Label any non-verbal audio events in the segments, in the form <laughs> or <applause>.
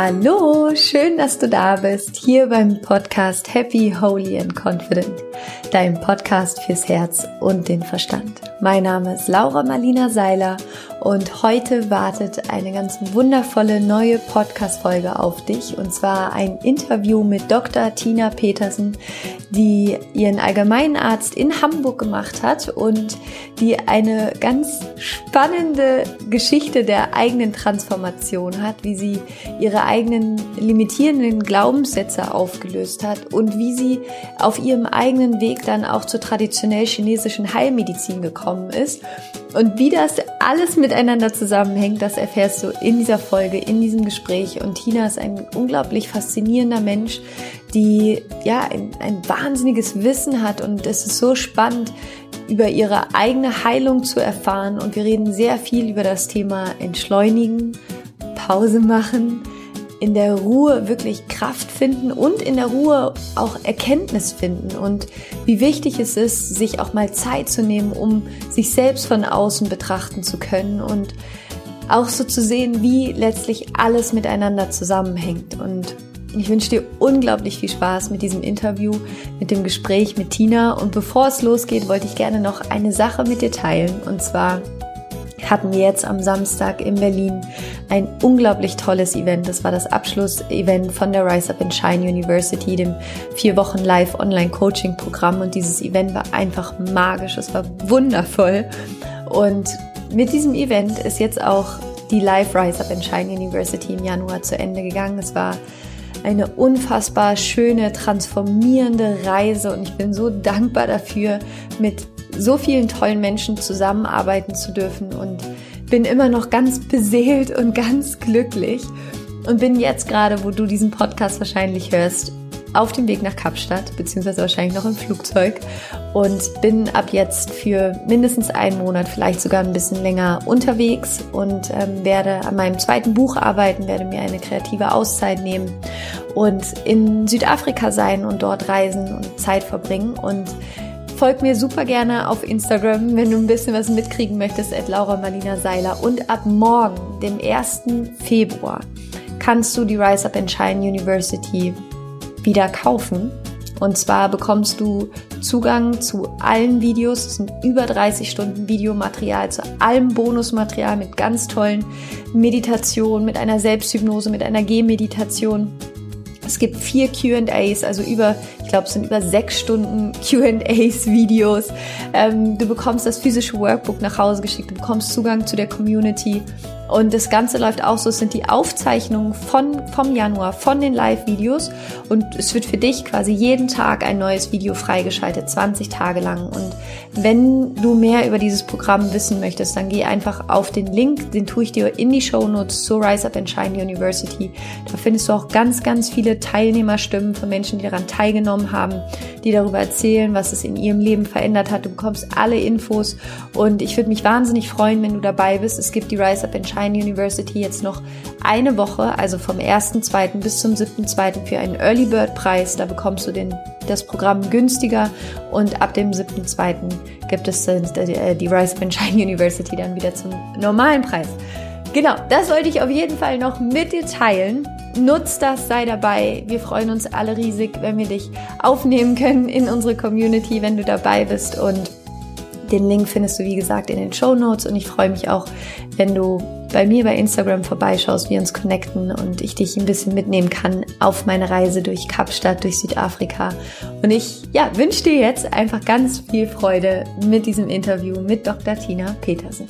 Hallo, schön, dass du da bist, hier beim Podcast Happy, Holy and Confident, deinem Podcast fürs Herz und den Verstand. Mein Name ist Laura Marlina Seiler und heute wartet eine ganz wundervolle neue Podcast-Folge auf dich und zwar ein Interview mit Dr. Tina Petersen, die ihren Allgemeinarzt in Hamburg gemacht hat und die eine ganz spannende Geschichte der eigenen Transformation hat, wie sie ihre eigenen limitierenden Glaubenssätze aufgelöst hat und wie sie auf ihrem eigenen Weg dann auch zur traditionell chinesischen Heilmedizin gekommen ist und wie das alles miteinander zusammenhängt, das erfährst du in dieser Folge, in diesem Gespräch. Und Tina ist ein unglaublich faszinierender Mensch, die ja ein, ein wahnsinniges Wissen hat. Und es ist so spannend, über ihre eigene Heilung zu erfahren. Und wir reden sehr viel über das Thema Entschleunigen, Pause machen, in der Ruhe wirklich Kraft finden und in der Ruhe auch Erkenntnis finden und wie wichtig es ist, sich auch mal Zeit zu nehmen, um sich selbst von außen betrachten zu können und auch so zu sehen, wie letztlich alles miteinander zusammenhängt. Und ich wünsche dir unglaublich viel Spaß mit diesem Interview, mit dem Gespräch mit Tina. Und bevor es losgeht, wollte ich gerne noch eine Sache mit dir teilen. Und zwar hatten wir jetzt am Samstag in Berlin ein unglaublich tolles Event. Das war das Abschlussevent von der Rise Up and Shine University, dem vier Wochen Live Online Coaching Programm. Und dieses Event war einfach magisch. Es war wundervoll. Und mit diesem Event ist jetzt auch die Live Rise Up and Shine University im Januar zu Ende gegangen. Es war eine unfassbar schöne, transformierende Reise und ich bin so dankbar dafür, mit so vielen tollen Menschen zusammenarbeiten zu dürfen und bin immer noch ganz beseelt und ganz glücklich und bin jetzt gerade, wo du diesen Podcast wahrscheinlich hörst, auf dem Weg nach Kapstadt, beziehungsweise wahrscheinlich noch im Flugzeug und bin ab jetzt für mindestens einen Monat, vielleicht sogar ein bisschen länger unterwegs und ähm, werde an meinem zweiten Buch arbeiten, werde mir eine kreative Auszeit nehmen und in Südafrika sein und dort reisen und Zeit verbringen und Folg mir super gerne auf Instagram, wenn du ein bisschen was mitkriegen möchtest, at Laura Marlina Seiler. Und ab morgen, dem 1. Februar, kannst du die Rise Up and Shine University wieder kaufen. Und zwar bekommst du Zugang zu allen Videos. Es sind über 30 Stunden Videomaterial, zu allem Bonusmaterial mit ganz tollen Meditationen, mit einer Selbsthypnose, mit einer Gehmeditation es gibt vier QAs, also über, ich glaube, es sind über sechs Stunden <laughs> QAs, Videos. Ähm, du bekommst das physische Workbook nach Hause geschickt, du bekommst Zugang zu der Community. Und das Ganze läuft auch so, es sind die Aufzeichnungen von, vom Januar, von den Live-Videos. Und es wird für dich quasi jeden Tag ein neues Video freigeschaltet, 20 Tage lang. Und wenn du mehr über dieses Programm wissen möchtest, dann geh einfach auf den Link, den tue ich dir in die Show Notes zur Rise Up and Shine University. Da findest du auch ganz, ganz viele Teilnehmerstimmen von Menschen, die daran teilgenommen haben, die darüber erzählen, was es in ihrem Leben verändert hat. Du bekommst alle Infos und ich würde mich wahnsinnig freuen, wenn du dabei bist. Es gibt die Rise Up and Shine Shine University jetzt noch eine Woche, also vom 1.2. bis zum 7.2. für einen Early Bird Preis. Da bekommst du den, das Programm günstiger und ab dem 7.2. gibt es äh, die Rise of Shine <laughs> University dann wieder zum normalen Preis. Genau, das wollte ich auf jeden Fall noch mit dir teilen. Nutz das, sei dabei. Wir freuen uns alle riesig, wenn wir dich aufnehmen können in unsere Community, wenn du dabei bist. Und den Link findest du, wie gesagt, in den Show Notes. Und ich freue mich auch, wenn du bei mir bei Instagram vorbeischaust, wir uns connecten und ich dich ein bisschen mitnehmen kann auf meine Reise durch Kapstadt, durch Südafrika. Und ich ja, wünsche dir jetzt einfach ganz viel Freude mit diesem Interview mit Dr. Tina Petersen.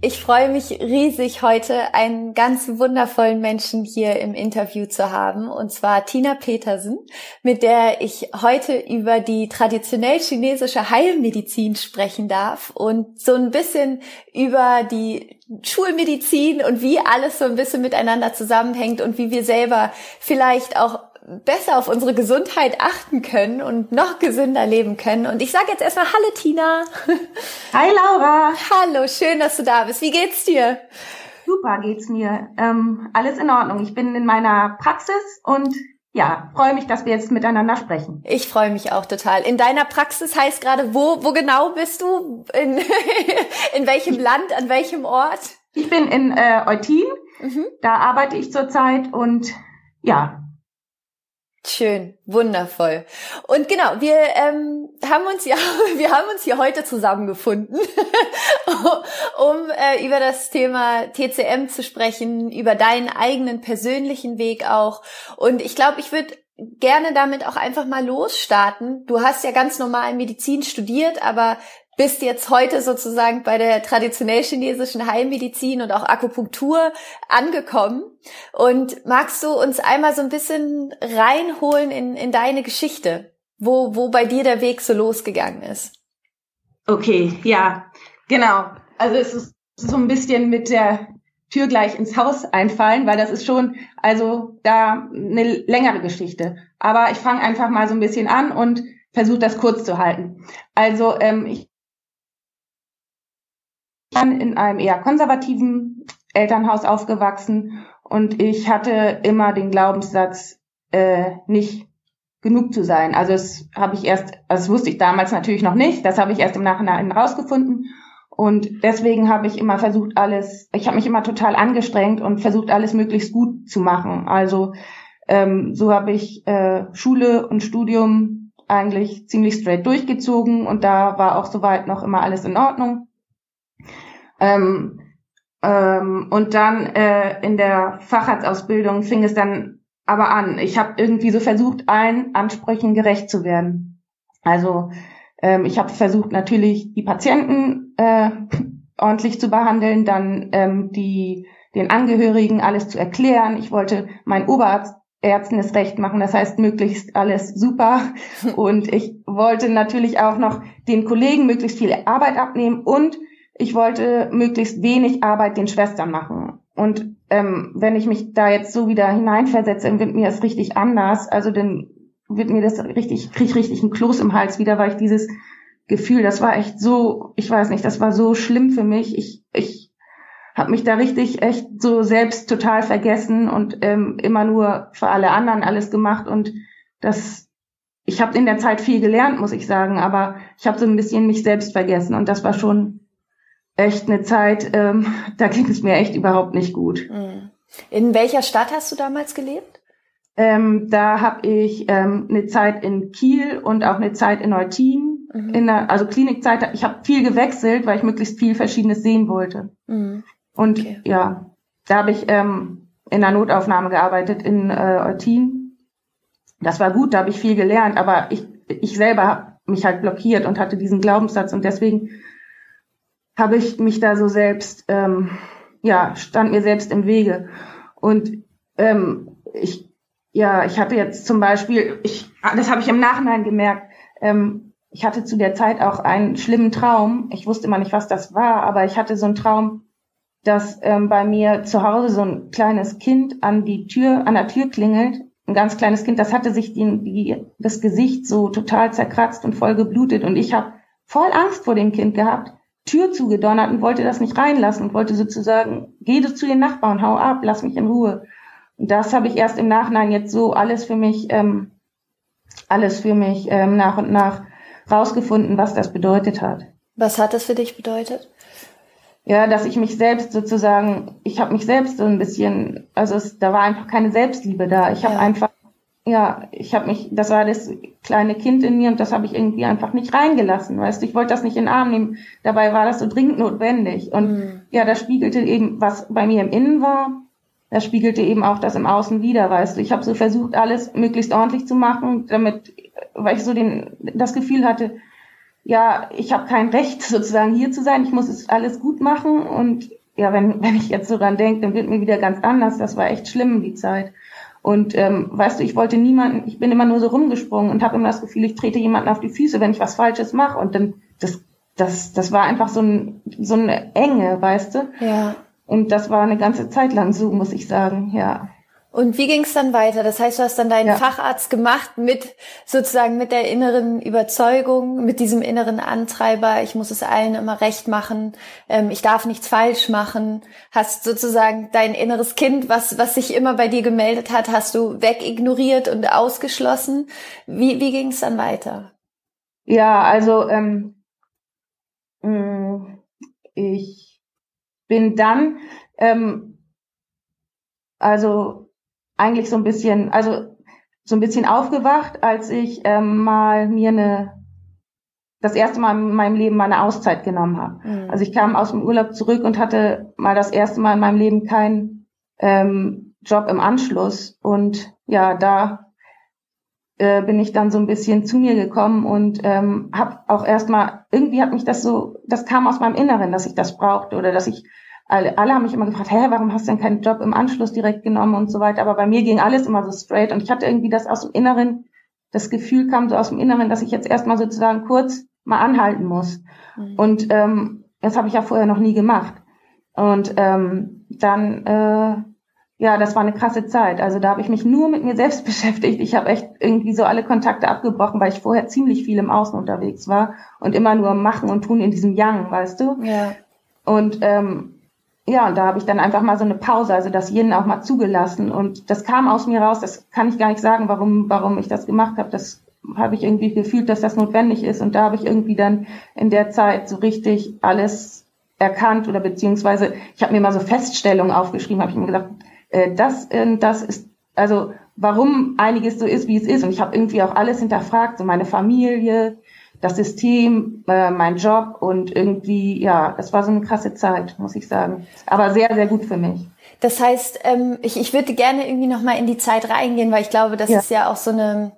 Ich freue mich riesig, heute einen ganz wundervollen Menschen hier im Interview zu haben, und zwar Tina Petersen, mit der ich heute über die traditionell chinesische Heilmedizin sprechen darf und so ein bisschen über die Schulmedizin und wie alles so ein bisschen miteinander zusammenhängt und wie wir selber vielleicht auch besser auf unsere Gesundheit achten können und noch gesünder leben können. Und ich sage jetzt erstmal Hallo Tina. <laughs> Hi Laura. Hallo, schön, dass du da bist. Wie geht's dir? Super geht's mir. Ähm, alles in Ordnung. Ich bin in meiner Praxis und ja, freue mich, dass wir jetzt miteinander sprechen. Ich freue mich auch total. In deiner Praxis heißt gerade, wo, wo genau bist du? In, <laughs> in welchem Land, an welchem Ort? Ich bin in äh, Eutin, mhm. da arbeite ich zurzeit und ja, Schön, wundervoll. Und genau, wir ähm, haben uns ja, <laughs> wir haben uns hier heute zusammengefunden, <laughs> um äh, über das Thema TCM zu sprechen, über deinen eigenen persönlichen Weg auch. Und ich glaube, ich würde gerne damit auch einfach mal losstarten. Du hast ja ganz normal Medizin studiert, aber bist jetzt heute sozusagen bei der traditionell chinesischen Heilmedizin und auch Akupunktur angekommen. Und magst du uns einmal so ein bisschen reinholen in, in deine Geschichte, wo, wo bei dir der Weg so losgegangen ist? Okay, ja, genau. Also es ist so ein bisschen mit der Tür gleich ins Haus einfallen, weil das ist schon, also da eine längere Geschichte. Aber ich fange einfach mal so ein bisschen an und versuche das kurz zu halten. Also ähm, ich in einem eher konservativen Elternhaus aufgewachsen und ich hatte immer den Glaubenssatz, äh, nicht genug zu sein. Also das habe ich erst, also das wusste ich damals natürlich noch nicht, das habe ich erst im Nachhinein rausgefunden. Und deswegen habe ich immer versucht, alles, ich habe mich immer total angestrengt und versucht, alles möglichst gut zu machen. Also ähm, so habe ich äh, Schule und Studium eigentlich ziemlich straight durchgezogen und da war auch soweit noch immer alles in Ordnung. Ähm, ähm, und dann äh, in der Facharztausbildung fing es dann aber an. Ich habe irgendwie so versucht, allen Ansprüchen gerecht zu werden. Also ähm, ich habe versucht natürlich die Patienten äh, <laughs> ordentlich zu behandeln, dann ähm, die den Angehörigen alles zu erklären. Ich wollte mein Oberarzt Ärzten es recht machen, das heißt möglichst alles super. <laughs> Und ich wollte natürlich auch noch den Kollegen möglichst viel Arbeit abnehmen und ich wollte möglichst wenig Arbeit den Schwestern machen. Und ähm, wenn ich mich da jetzt so wieder hineinversetze, wird mir das richtig anders. Also dann wird mir das richtig, krieg ich richtig ein Kloß im Hals wieder, weil ich dieses Gefühl, das war echt so, ich weiß nicht, das war so schlimm für mich. Ich, ich habe mich da richtig echt so selbst total vergessen und ähm, immer nur für alle anderen alles gemacht und das ich habe in der Zeit viel gelernt, muss ich sagen, aber ich habe so ein bisschen mich selbst vergessen und das war schon echt eine Zeit, ähm, da ging es mir echt überhaupt nicht gut. Mhm. In welcher Stadt hast du damals gelebt? Ähm, da habe ich ähm, eine Zeit in Kiel und auch eine Zeit in Eutin. Mhm. In der, also Klinikzeit, ich habe viel gewechselt, weil ich möglichst viel Verschiedenes sehen wollte. Mhm. Und okay. ja, da habe ich ähm, in der Notaufnahme gearbeitet in äh, Eutin. Das war gut, da habe ich viel gelernt, aber ich, ich selber habe mich halt blockiert und hatte diesen Glaubenssatz und deswegen habe ich mich da so selbst, ähm, ja, stand mir selbst im Wege. Und ähm, ich, ja, ich hatte jetzt zum Beispiel, ich, das habe ich im Nachhinein gemerkt, ähm, ich hatte zu der Zeit auch einen schlimmen Traum. Ich wusste immer nicht, was das war, aber ich hatte so einen Traum, dass ähm, bei mir zu Hause so ein kleines Kind an die Tür, an der Tür klingelt. Ein ganz kleines Kind, das hatte sich die, die, das Gesicht so total zerkratzt und voll geblutet. Und ich habe voll Angst vor dem Kind gehabt Tür zugedonnert und wollte das nicht reinlassen und wollte sozusagen, geh du zu den Nachbarn, hau ab, lass mich in Ruhe. Und das habe ich erst im Nachhinein jetzt so alles für mich, ähm, alles für mich ähm, nach und nach rausgefunden, was das bedeutet hat. Was hat das für dich bedeutet? Ja, dass ich mich selbst sozusagen, ich habe mich selbst so ein bisschen, also es, da war einfach keine Selbstliebe da. Ich habe ja. einfach ja, ich habe mich, das war das kleine Kind in mir und das habe ich irgendwie einfach nicht reingelassen, weißt du, ich wollte das nicht in den Arm nehmen. Dabei war das so dringend notwendig. Und mhm. ja, das spiegelte eben, was bei mir im Innen war, das spiegelte eben auch das im Außen wieder, weißt du. Ich habe so versucht, alles möglichst ordentlich zu machen, damit, weil ich so den, das Gefühl hatte, ja, ich habe kein Recht <laughs> sozusagen hier zu sein, ich muss es alles gut machen und ja, wenn, wenn ich jetzt so dran denke, dann wird mir wieder ganz anders. Das war echt schlimm, die Zeit. Und ähm, weißt du, ich wollte niemanden, ich bin immer nur so rumgesprungen und habe immer das Gefühl, ich trete jemanden auf die Füße, wenn ich was Falsches mache. Und dann, das, das, das war einfach so, ein, so eine Enge, weißt du? Ja. Und das war eine ganze Zeit lang so, muss ich sagen, ja. Und wie ging es dann weiter? Das heißt, du hast dann deinen ja. Facharzt gemacht mit sozusagen mit der inneren Überzeugung, mit diesem inneren Antreiber, ich muss es allen immer recht machen, ähm, ich darf nichts falsch machen. Hast sozusagen dein inneres Kind, was, was sich immer bei dir gemeldet hat, hast du wegignoriert und ausgeschlossen. Wie, wie ging es dann weiter? Ja, also ähm, mm, ich bin dann ähm, also eigentlich so ein bisschen, also so ein bisschen aufgewacht, als ich ähm, mal mir eine das erste Mal in meinem Leben mal eine Auszeit genommen habe. Mhm. Also ich kam aus dem Urlaub zurück und hatte mal das erste Mal in meinem Leben keinen ähm, Job im Anschluss. Und ja, da äh, bin ich dann so ein bisschen zu mir gekommen und ähm, habe auch erstmal, irgendwie hat mich das so, das kam aus meinem Inneren, dass ich das brauchte oder dass ich, alle, alle haben mich immer gefragt, hä, warum hast du denn keinen Job im Anschluss direkt genommen und so weiter. Aber bei mir ging alles immer so straight und ich hatte irgendwie das aus dem Inneren, das Gefühl kam so aus dem Inneren, dass ich jetzt erstmal sozusagen kurz mal anhalten muss. Mhm. Und ähm, das habe ich ja vorher noch nie gemacht. Und ähm, dann, äh, ja, das war eine krasse Zeit. Also da habe ich mich nur mit mir selbst <laughs> beschäftigt. Ich habe echt irgendwie so alle Kontakte abgebrochen, weil ich vorher ziemlich viel im Außen unterwegs war und immer nur machen und tun in diesem Yang, weißt du? Ja. Und ähm, ja, und da habe ich dann einfach mal so eine Pause, also das Yin auch mal zugelassen. Und das kam aus mir raus. Das kann ich gar nicht sagen, warum, warum ich das gemacht habe. Das habe ich irgendwie gefühlt, dass das notwendig ist. Und da habe ich irgendwie dann in der Zeit so richtig alles erkannt oder beziehungsweise ich habe mir mal so Feststellungen aufgeschrieben, habe ich mir gedacht, äh, das, äh, das ist, also warum einiges so ist, wie es ist. Und ich habe irgendwie auch alles hinterfragt, so meine Familie, das System, äh, mein Job und irgendwie, ja, das war so eine krasse Zeit, muss ich sagen. Aber sehr, sehr gut für mich. Das heißt, ähm, ich, ich würde gerne irgendwie nochmal in die Zeit reingehen, weil ich glaube, das ja. ist ja auch so eine,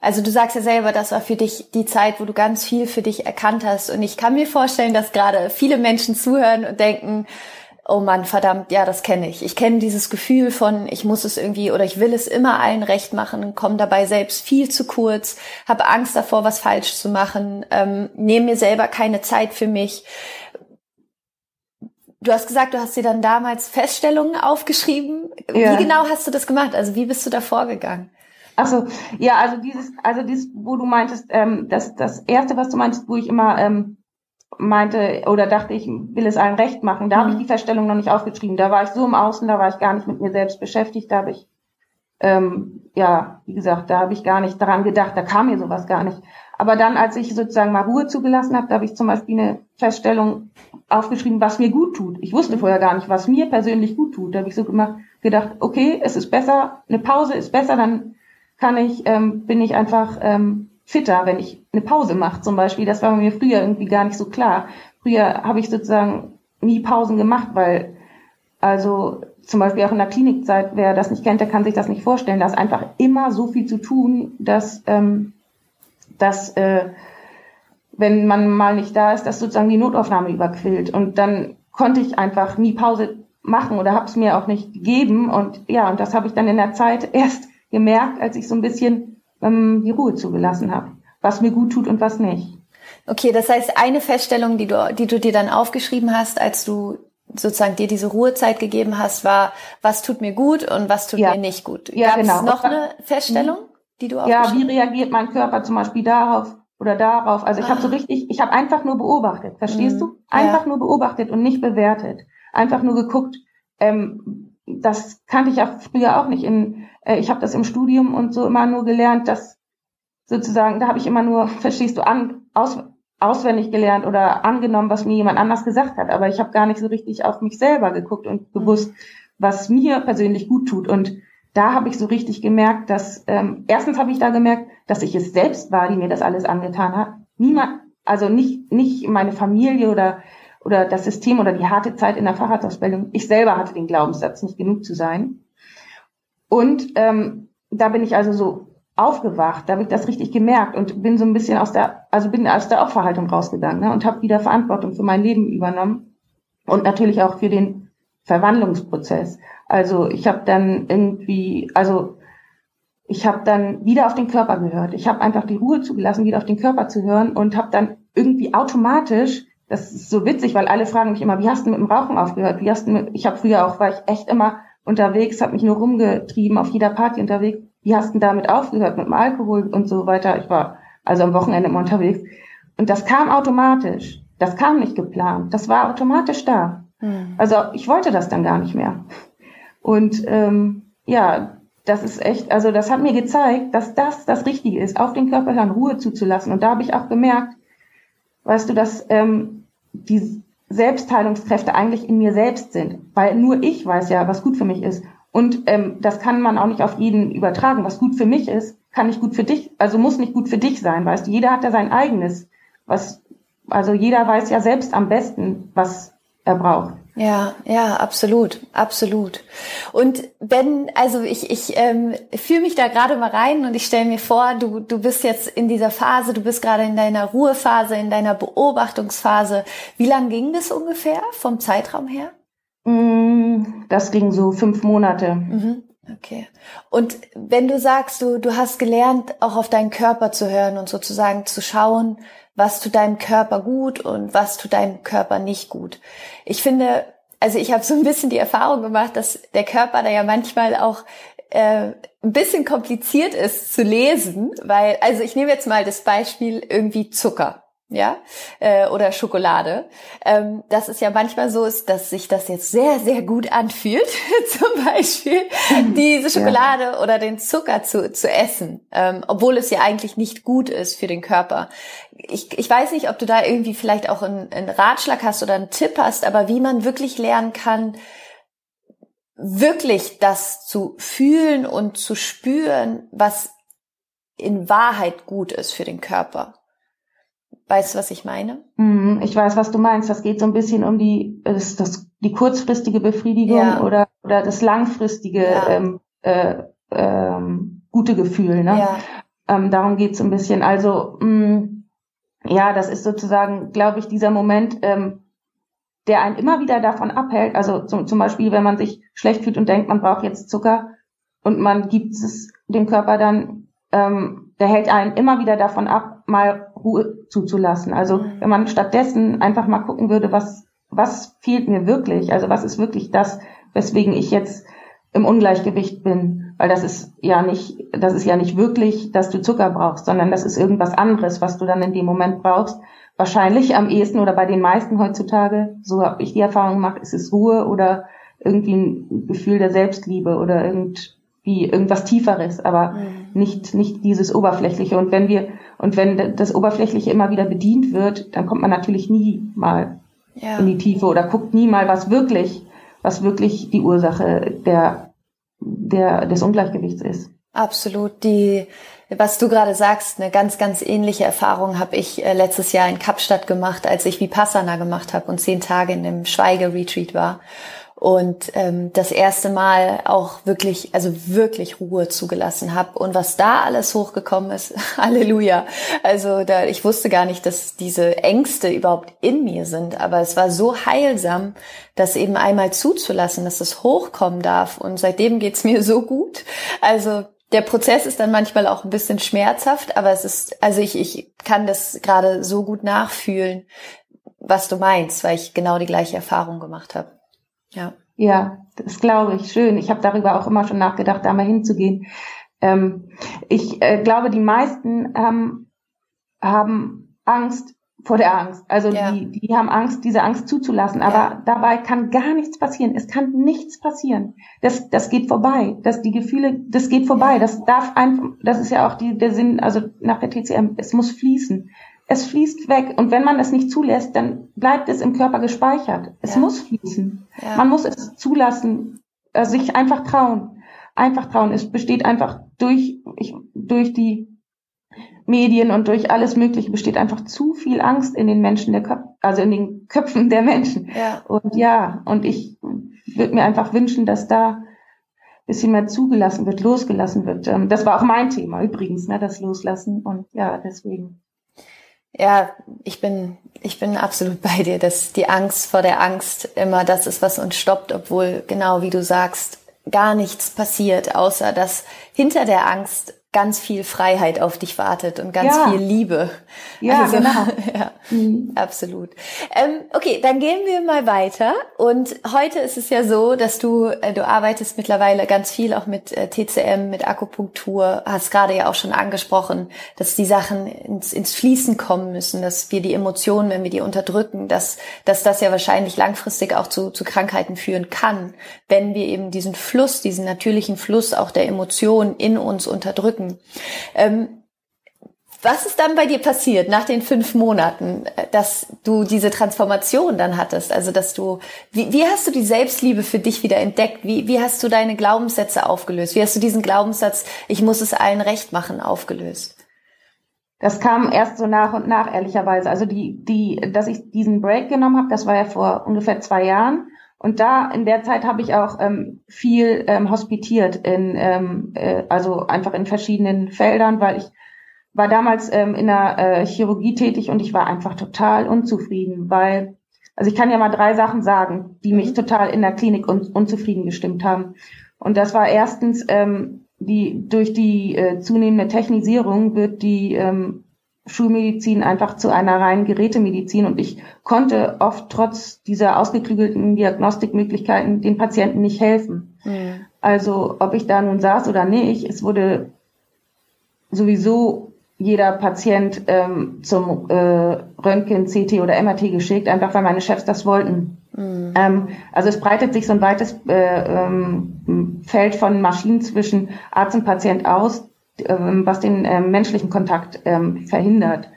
also du sagst ja selber, das war für dich die Zeit, wo du ganz viel für dich erkannt hast. Und ich kann mir vorstellen, dass gerade viele Menschen zuhören und denken, oh Mann, verdammt, ja, das kenne ich. Ich kenne dieses Gefühl von, ich muss es irgendwie oder ich will es immer allen recht machen, komme dabei selbst viel zu kurz, habe Angst davor, was falsch zu machen, ähm, nehme mir selber keine Zeit für mich. Du hast gesagt, du hast dir dann damals Feststellungen aufgeschrieben. Ja. Wie genau hast du das gemacht? Also wie bist du da vorgegangen? Achso, ja, also dieses, also dieses, wo du meintest, ähm, das, das erste, was du meintest, wo ich immer ähm, meinte oder dachte, ich will es allen recht machen, da mhm. habe ich die Feststellung noch nicht aufgeschrieben. Da war ich so im Außen, da war ich gar nicht mit mir selbst beschäftigt, da habe ich, ähm, ja, wie gesagt, da habe ich gar nicht daran gedacht, da kam mir sowas gar nicht. Aber dann, als ich sozusagen mal Ruhe zugelassen habe, da habe ich zum Beispiel eine Feststellung aufgeschrieben, was mir gut tut. Ich wusste vorher gar nicht, was mir persönlich gut tut. Da habe ich so gemacht, gedacht, okay, es ist besser, eine Pause ist besser, dann kann ich, ähm, bin ich einfach ähm, fitter, wenn ich eine Pause mache zum Beispiel. Das war mir früher irgendwie gar nicht so klar. Früher habe ich sozusagen nie Pausen gemacht, weil also zum Beispiel auch in der Klinikzeit, wer das nicht kennt, der kann sich das nicht vorstellen. Da ist einfach immer so viel zu tun, dass, ähm, dass äh, wenn man mal nicht da ist, dass sozusagen die Notaufnahme überquillt. Und dann konnte ich einfach nie Pause machen oder habe es mir auch nicht gegeben. Und ja, und das habe ich dann in der Zeit <laughs> erst gemerkt, als ich so ein bisschen ähm, die Ruhe zugelassen habe, was mir gut tut und was nicht. Okay, das heißt, eine Feststellung, die du, die du dir dann aufgeschrieben hast, als du sozusagen dir diese Ruhezeit gegeben hast, war, was tut mir gut und was tut ja. mir nicht gut. Ja, Gab genau. es noch eine Feststellung, die du Ja, wie reagiert mein Körper zum Beispiel darauf oder darauf? Also ich ah. habe so richtig, ich habe einfach nur beobachtet, verstehst mhm. du? Einfach ja. nur beobachtet und nicht bewertet. Einfach nur geguckt, ähm, das kannte ich ja früher auch nicht. In, äh, ich habe das im Studium und so immer nur gelernt, dass sozusagen, da habe ich immer nur, verstehst du, an, aus, auswendig gelernt oder angenommen, was mir jemand anders gesagt hat. Aber ich habe gar nicht so richtig auf mich selber geguckt und gewusst, was mir persönlich gut tut. Und da habe ich so richtig gemerkt, dass ähm, erstens habe ich da gemerkt, dass ich es selbst war, die mir das alles angetan hat. Niemand, also nicht nicht meine Familie oder oder das System oder die harte Zeit in der Fahrradausbildung. Ich selber hatte den Glaubenssatz, nicht genug zu sein. Und ähm, da bin ich also so aufgewacht, da habe ich das richtig gemerkt und bin so ein bisschen aus der, also bin aus der Opferhaltung rausgegangen ne, und habe wieder Verantwortung für mein Leben übernommen und natürlich auch für den Verwandlungsprozess. Also ich habe dann irgendwie, also ich habe dann wieder auf den Körper gehört. Ich habe einfach die Ruhe zugelassen, wieder auf den Körper zu hören und habe dann irgendwie automatisch das ist so witzig, weil alle fragen mich immer, wie hast du mit dem Rauchen aufgehört? Wie hast du mit, ich habe früher auch, war ich echt immer unterwegs, habe mich nur rumgetrieben, auf jeder Party unterwegs. Wie hast du damit aufgehört mit dem Alkohol und so weiter? Ich war also am Wochenende immer unterwegs. Und das kam automatisch. Das kam nicht geplant. Das war automatisch da. Hm. Also ich wollte das dann gar nicht mehr. Und ähm, ja, das ist echt, also das hat mir gezeigt, dass das das Richtige ist, auf den Körper hören, Ruhe zuzulassen. Und da habe ich auch gemerkt, weißt du, dass ähm, die Selbstheilungskräfte eigentlich in mir selbst sind, weil nur ich weiß ja, was gut für mich ist. Und ähm, das kann man auch nicht auf jeden übertragen. Was gut für mich ist, kann nicht gut für dich, also muss nicht gut für dich sein, weißt du. Jeder hat ja sein eigenes, was, also jeder weiß ja selbst am besten, was er braucht. Ja, ja, absolut, absolut. Und wenn, also ich, ich ähm, fühle mich da gerade mal rein und ich stelle mir vor, du, du bist jetzt in dieser Phase, du bist gerade in deiner Ruhephase, in deiner Beobachtungsphase. Wie lang ging das ungefähr vom Zeitraum her? Mm, das ging so fünf Monate. Mhm. Okay. Und wenn du sagst, du, du hast gelernt, auch auf deinen Körper zu hören und sozusagen zu schauen, was tut deinem Körper gut und was tut deinem Körper nicht gut. Ich finde, also ich habe so ein bisschen die Erfahrung gemacht, dass der Körper da ja manchmal auch äh, ein bisschen kompliziert ist zu lesen, weil, also ich nehme jetzt mal das Beispiel irgendwie Zucker ja, äh, oder Schokolade, ähm, dass es ja manchmal so ist, dass sich das jetzt sehr, sehr gut anfühlt, <laughs> zum Beispiel diese Schokolade ja. oder den Zucker zu, zu essen, ähm, obwohl es ja eigentlich nicht gut ist für den Körper. Ich, ich weiß nicht, ob du da irgendwie vielleicht auch einen, einen Ratschlag hast oder einen Tipp hast, aber wie man wirklich lernen kann, wirklich das zu fühlen und zu spüren, was in Wahrheit gut ist für den Körper. Weißt du, was ich meine? Mhm, ich weiß, was du meinst. Das geht so ein bisschen um die, das, das, die kurzfristige Befriedigung ja. oder, oder das langfristige ja. ähm, äh, ähm, gute Gefühl. Ne? Ja. Ähm, darum geht's ein bisschen. Also mh, mm, ja, das ist sozusagen, glaube ich, dieser Moment, ähm, der einen immer wieder davon abhält. Also zum, zum Beispiel, wenn man sich schlecht fühlt und denkt, man braucht jetzt Zucker und man gibt es dem Körper dann, ähm, der hält einen immer wieder davon ab, mal Ruhe zuzulassen. Also wenn man stattdessen einfach mal gucken würde, was, was fehlt mir wirklich? Also was ist wirklich das, weswegen ich jetzt im Ungleichgewicht bin? Weil das ist ja nicht, das ist ja nicht wirklich, dass du Zucker brauchst, sondern das ist irgendwas anderes, was du dann in dem Moment brauchst. Wahrscheinlich am ehesten oder bei den meisten heutzutage, so habe ich die Erfahrung gemacht, ist es Ruhe oder irgendwie ein Gefühl der Selbstliebe oder irgend, wie irgendwas Tieferes, aber mhm. nicht, nicht dieses Oberflächliche. Und wenn wir, und wenn das Oberflächliche immer wieder bedient wird, dann kommt man natürlich nie mal ja. in die Tiefe oder guckt nie mal, was wirklich, was wirklich die Ursache der, der, des Ungleichgewichts ist. Absolut. Die, was du gerade sagst, eine ganz, ganz ähnliche Erfahrung habe ich äh, letztes Jahr in Kapstadt gemacht, als ich Vipassana gemacht habe und zehn Tage in einem Schweigeretreat war und ähm, das erste Mal auch wirklich, also wirklich Ruhe zugelassen habe. Und was da alles hochgekommen ist, <laughs> Halleluja. Also da, ich wusste gar nicht, dass diese Ängste überhaupt in mir sind, aber es war so heilsam, das eben einmal zuzulassen, dass es hochkommen darf. Und seitdem geht's mir so gut. Also der Prozess ist dann manchmal auch ein bisschen schmerzhaft, aber es ist, also ich, ich kann das gerade so gut nachfühlen, was du meinst, weil ich genau die gleiche Erfahrung gemacht habe. Ja. Ja, das glaube ich. Schön. Ich habe darüber auch immer schon nachgedacht, da mal hinzugehen. Ähm, ich äh, glaube, die meisten ähm, haben Angst vor der Angst. Also ja. die, die haben Angst, diese Angst zuzulassen. Aber ja. dabei kann gar nichts passieren. Es kann nichts passieren. Das, das geht vorbei. Das, die Gefühle, das geht vorbei. Ja. Das darf einfach, das ist ja auch die, der Sinn, also nach der TCM, es muss fließen es fließt weg. Und wenn man es nicht zulässt, dann bleibt es im Körper gespeichert. Es ja. muss fließen. Ja. Man muss es zulassen, äh, sich einfach trauen. Einfach trauen. Es besteht einfach durch, ich, durch die Medien und durch alles Mögliche besteht einfach zu viel Angst in den Menschen der Köpfe, also in den Köpfen der Menschen. Ja. Und ja, und ich würde mir einfach wünschen, dass da bisschen mehr zugelassen wird, losgelassen wird. Ähm, das war auch mein Thema übrigens, ne, das Loslassen. Und ja, deswegen. Ja, ich bin, ich bin absolut bei dir, dass die Angst vor der Angst immer das ist, was uns stoppt, obwohl genau wie du sagst, gar nichts passiert, außer dass hinter der Angst ganz viel Freiheit auf dich wartet und ganz ja. viel Liebe. Ja, also, genau. <laughs> ja, mhm. absolut. Ähm, okay, dann gehen wir mal weiter. Und heute ist es ja so, dass du, äh, du arbeitest mittlerweile ganz viel auch mit äh, TCM, mit Akupunktur, hast gerade ja auch schon angesprochen, dass die Sachen ins, ins Fließen kommen müssen, dass wir die Emotionen, wenn wir die unterdrücken, dass, dass das ja wahrscheinlich langfristig auch zu, zu Krankheiten führen kann, wenn wir eben diesen Fluss, diesen natürlichen Fluss auch der Emotionen in uns unterdrücken wirken. Ähm, Was ist dann bei dir passiert nach den fünf Monaten, dass du diese Transformation dann hattest? Also, dass du, wie, wie hast du die Selbstliebe für dich wieder entdeckt? Wie, wie hast du deine Glaubenssätze aufgelöst? Wie hast du diesen Glaubenssatz, ich muss es allen recht machen, aufgelöst? Das kam erst so nach und nach, ehrlicherweise. Also die, die, dass ich diesen Break genommen habe, das war ja vor ungefähr zwei Jahren. Und da in der Zeit habe ich auch ähm, viel ähm, hospitiert, in, ähm, äh, also einfach in verschiedenen Feldern, weil ich war damals ähm, in der äh, Chirurgie tätig und ich war einfach total unzufrieden, weil, also ich kann ja mal drei Sachen sagen, die mich mhm. total in der Klinik un unzufrieden gestimmt haben. Und das war erstens, ähm, die durch die äh, zunehmende Technisierung wird die ähm, Schulmedizin einfach zu einer reinen Gerätemedizin und ich konnte oft trotz dieser ausgeklügelten Diagnostikmöglichkeiten den Patienten nicht helfen. Mhm. Also ob ich da nun saß oder nicht, es wurde sowieso jeder Patient ähm, zum äh, Röntgen, CT oder MRT geschickt, einfach weil meine Chefs das wollten. Mhm. Ähm, also es breitet sich so ein weites äh, ähm, Feld von Maschinen zwischen Arzt und Patient aus, was den ähm, menschlichen Kontakt ähm, verhindert.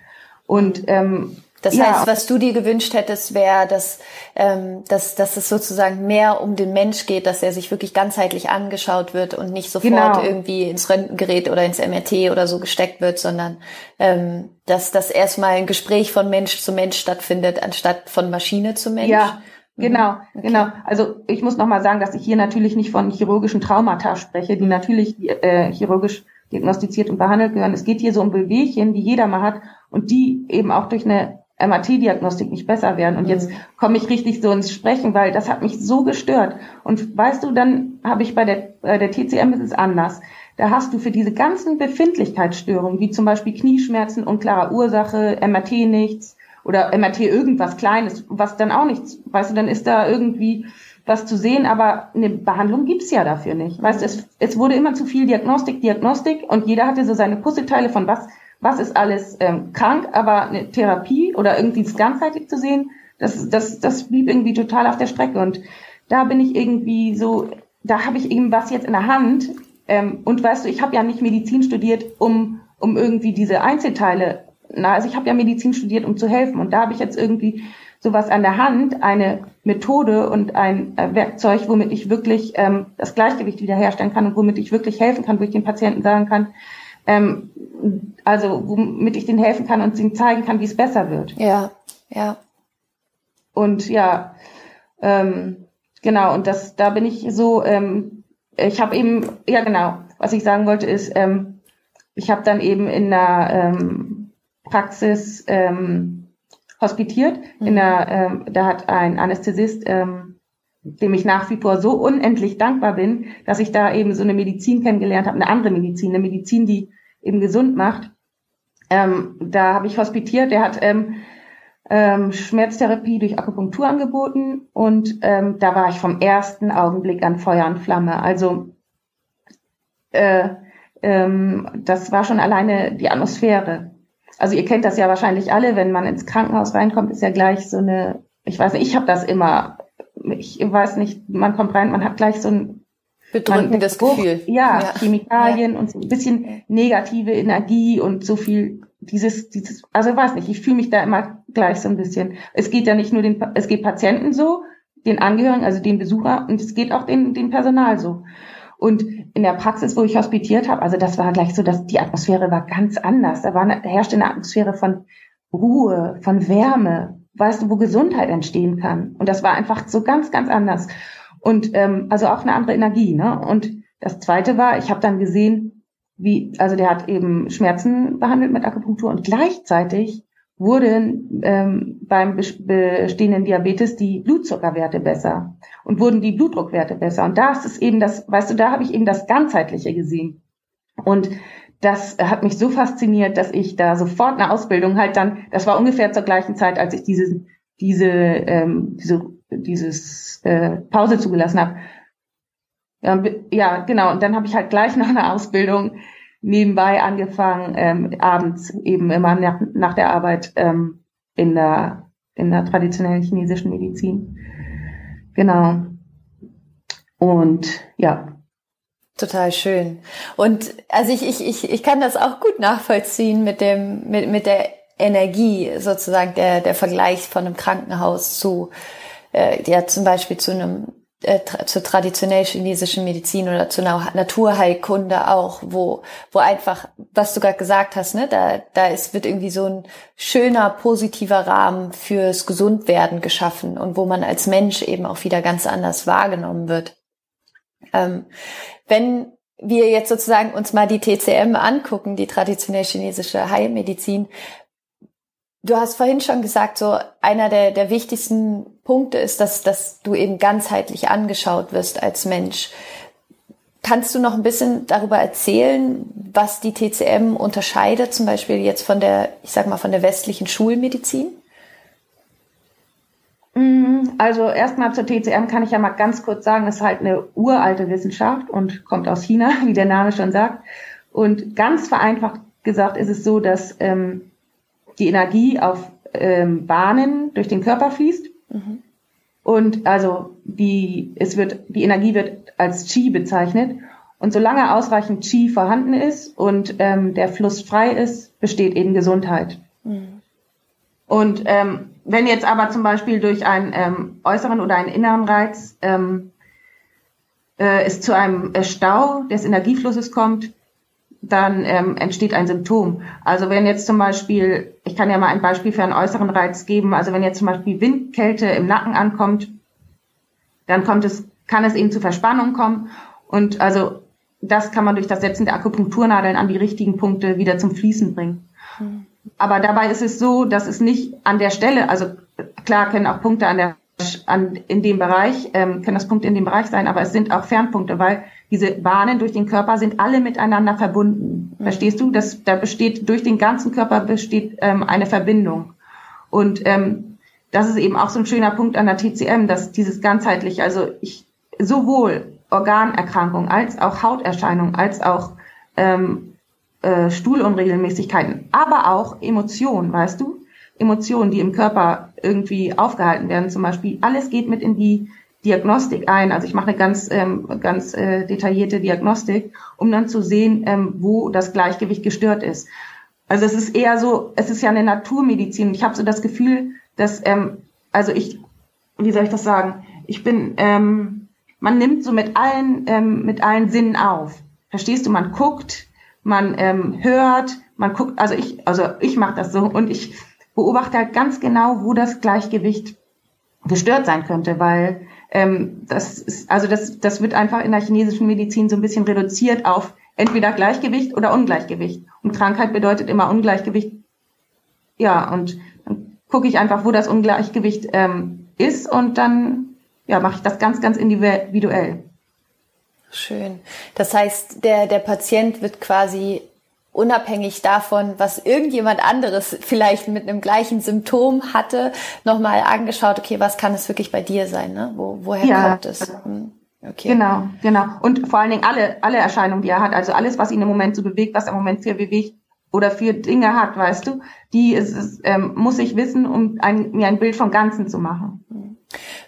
Und ähm, das ja. heißt, was du dir gewünscht hättest, wäre, dass, ähm, dass, dass es sozusagen mehr um den Mensch geht, dass er sich wirklich ganzheitlich angeschaut wird und nicht sofort genau. irgendwie ins Röntgengerät oder ins MRT oder so gesteckt wird, sondern ähm, dass das erstmal ein Gespräch von Mensch zu Mensch stattfindet, anstatt von Maschine zu Mensch. Ja. Mhm. Genau, okay. genau. Also ich muss nochmal sagen, dass ich hier natürlich nicht von chirurgischen Traumata spreche, die natürlich äh, chirurgisch diagnostiziert und behandelt gehören. Es geht hier so um Bewegchen, die jeder mal hat und die eben auch durch eine MRT-Diagnostik nicht besser werden. Und mhm. jetzt komme ich richtig so ins Sprechen, weil das hat mich so gestört. Und weißt du, dann habe ich bei der, bei der TCM ist es anders. Da hast du für diese ganzen Befindlichkeitsstörungen, wie zum Beispiel Knieschmerzen, unklarer Ursache, MRT nichts oder MRT irgendwas Kleines, was dann auch nichts, weißt du, dann ist da irgendwie was zu sehen, aber eine Behandlung gibt's ja dafür nicht. Weißt du, es, es wurde immer zu viel Diagnostik, Diagnostik und jeder hatte so seine Puzzleteile von was was ist alles ähm, krank, aber eine Therapie oder irgendwie es ganzheitlich zu sehen, das, das, das blieb irgendwie total auf der Strecke. Und da bin ich irgendwie so, da habe ich eben was jetzt in der Hand. Ähm, und weißt du, ich habe ja nicht Medizin studiert, um, um irgendwie diese Einzelteile, na, also ich habe ja Medizin studiert, um zu helfen. Und da habe ich jetzt irgendwie sowas an der Hand, eine Methode und ein äh, Werkzeug, womit ich wirklich ähm, das Gleichgewicht wiederherstellen kann und womit ich wirklich helfen kann, wo ich den Patienten sagen kann, ähm, also womit ich denen helfen kann und ihnen zeigen kann, wie es besser wird. Ja, ja. Und ja, ähm, genau, und das, da bin ich so, ähm, ich habe eben, ja genau, was ich sagen wollte ist, ähm, ich habe dann eben in der ähm, Praxis ähm, hospitiert, mhm. in der, ähm, da hat ein Anästhesist, ähm, dem ich nach wie vor so unendlich dankbar bin, dass ich da eben so eine Medizin kennengelernt habe, eine andere Medizin, eine Medizin, die eben gesund macht. Ähm, da habe ich hospitiert, der hat ähm, ähm, Schmerztherapie durch Akupunktur angeboten und ähm, da war ich vom ersten Augenblick an Feuer und Flamme. Also äh, ähm, das war schon alleine die Atmosphäre. Also ihr kennt das ja wahrscheinlich alle, wenn man ins Krankenhaus reinkommt, ist ja gleich so eine, ich weiß nicht, ich habe das immer, ich weiß nicht, man kommt rein, man hat gleich so ein bedrückendes Gefühl. Ja, ja, Chemikalien ja. und so ein bisschen negative Energie und so viel dieses, dieses, also ich weiß nicht, ich fühle mich da immer gleich so ein bisschen. Es geht ja nicht nur den, es geht Patienten so, den Angehörigen, also den Besucher, und es geht auch den, den Personal so. Und in der Praxis, wo ich hospitiert habe, also das war gleich so, dass die Atmosphäre war ganz anders. Da war herrschte eine Atmosphäre von Ruhe, von Wärme, weißt du, wo Gesundheit entstehen kann. Und das war einfach so ganz, ganz anders. Und ähm, also auch eine andere Energie. Ne? Und das Zweite war, ich habe dann gesehen, wie, also der hat eben Schmerzen behandelt mit Akupunktur und gleichzeitig wurden ähm, beim bestehenden Diabetes die Blutzuckerwerte besser und wurden die Blutdruckwerte besser. Und da ist es eben das, weißt du, da habe ich eben das Ganzheitliche gesehen. Und das hat mich so fasziniert, dass ich da sofort eine Ausbildung halt dann, das war ungefähr zur gleichen Zeit, als ich diese, diese, ähm, diese dieses äh, Pause zugelassen habe. Ja, genau. Und dann habe ich halt gleich nach einer Ausbildung nebenbei angefangen, ähm, abends eben immer nach, nach der Arbeit ähm, in der in der traditionellen chinesischen Medizin. Genau. Und ja. Total schön. Und also ich, ich, ich, ich kann das auch gut nachvollziehen mit dem, mit, mit der Energie, sozusagen der, der Vergleich von einem Krankenhaus zu, äh, ja, zum Beispiel zu einem äh, zur traditionell chinesischen Medizin oder zu einer Naturheilkunde auch, wo, wo einfach, was du gerade gesagt hast, ne, da, da ist, wird irgendwie so ein schöner, positiver Rahmen fürs Gesundwerden geschaffen und wo man als Mensch eben auch wieder ganz anders wahrgenommen wird. Ähm, wenn wir jetzt sozusagen uns mal die TCM angucken, die traditionell chinesische Heilmedizin, Du hast vorhin schon gesagt, so einer der, der wichtigsten Punkte ist, dass, dass du eben ganzheitlich angeschaut wirst als Mensch. Kannst du noch ein bisschen darüber erzählen, was die TCM unterscheidet, zum Beispiel jetzt von der, ich sag mal, von der westlichen Schulmedizin? Mm, also erstmal zur TCM kann ich ja mal ganz kurz sagen, es ist halt eine uralte Wissenschaft und kommt aus China, <laughs> wie der Name schon sagt. Und ganz vereinfacht gesagt ist es so, dass ähm, die Energie auf ähm, Bahnen durch den Körper fließt. Mhm. Und also die, es wird, die Energie wird als Qi bezeichnet. Und solange ausreichend Qi vorhanden ist und ähm, der Fluss frei ist, besteht eben Gesundheit. Mhm. Und ähm, wenn jetzt aber zum Beispiel durch einen ähm, äußeren oder einen inneren Reiz ähm, äh, es zu einem äh, Stau des Energieflusses kommt, dann ähm, entsteht ein Symptom. Also wenn jetzt zum Beispiel, ich kann ja mal ein Beispiel für einen äußeren Reiz geben, also wenn jetzt zum Beispiel Windkälte im Nacken ankommt, dann kommt es, kann es eben zu Verspannung kommen und also das kann man durch das Setzen der Akupunkturnadeln an die richtigen Punkte wieder zum Fließen bringen. Mhm. Aber dabei ist es so, dass es nicht an der Stelle, also klar können auch Punkte an der an, in dem Bereich, ähm, können das Punkte in dem Bereich sein, aber es sind auch Fernpunkte, weil diese Bahnen durch den Körper sind alle miteinander verbunden. Mhm. Verstehst du? Das, da besteht durch den ganzen Körper besteht ähm, eine Verbindung. Und ähm, das ist eben auch so ein schöner Punkt an der TCM, dass dieses ganzheitlich, also ich sowohl Organerkrankungen als auch Hauterscheinungen, als auch ähm, äh, Stuhlunregelmäßigkeiten, aber auch Emotionen, weißt du? Emotionen, die im Körper irgendwie aufgehalten werden, zum Beispiel. Alles geht mit in die Diagnostik ein. Also ich mache eine ganz, ähm, ganz äh, detaillierte Diagnostik, um dann zu sehen, ähm, wo das Gleichgewicht gestört ist. Also es ist eher so, es ist ja eine Naturmedizin. Ich habe so das Gefühl, dass, ähm, also ich, wie soll ich das sagen? Ich bin, ähm, man nimmt so mit allen, ähm, mit allen Sinnen auf. Verstehst du? Man guckt, man ähm, hört, man guckt. Also ich, also ich mache das so und ich beobachte halt ganz genau, wo das Gleichgewicht gestört sein könnte, weil ähm, das ist, also das, das wird einfach in der chinesischen Medizin so ein bisschen reduziert auf entweder Gleichgewicht oder Ungleichgewicht. Und Krankheit bedeutet immer Ungleichgewicht. Ja, und dann gucke ich einfach, wo das Ungleichgewicht ähm, ist und dann ja, mache ich das ganz, ganz individuell. Schön. Das heißt, der, der Patient wird quasi unabhängig davon, was irgendjemand anderes vielleicht mit einem gleichen Symptom hatte, nochmal angeschaut, okay, was kann es wirklich bei dir sein, ne? Wo, woher ja, kommt es? Hm, okay. Genau, genau. Und vor allen Dingen alle, alle Erscheinungen, die er hat, also alles, was ihn im Moment so bewegt, was er im Moment für bewegt oder für Dinge hat, weißt du, die ist, ist, ähm, muss ich wissen, um ein, mir ein Bild vom Ganzen zu machen. Hm.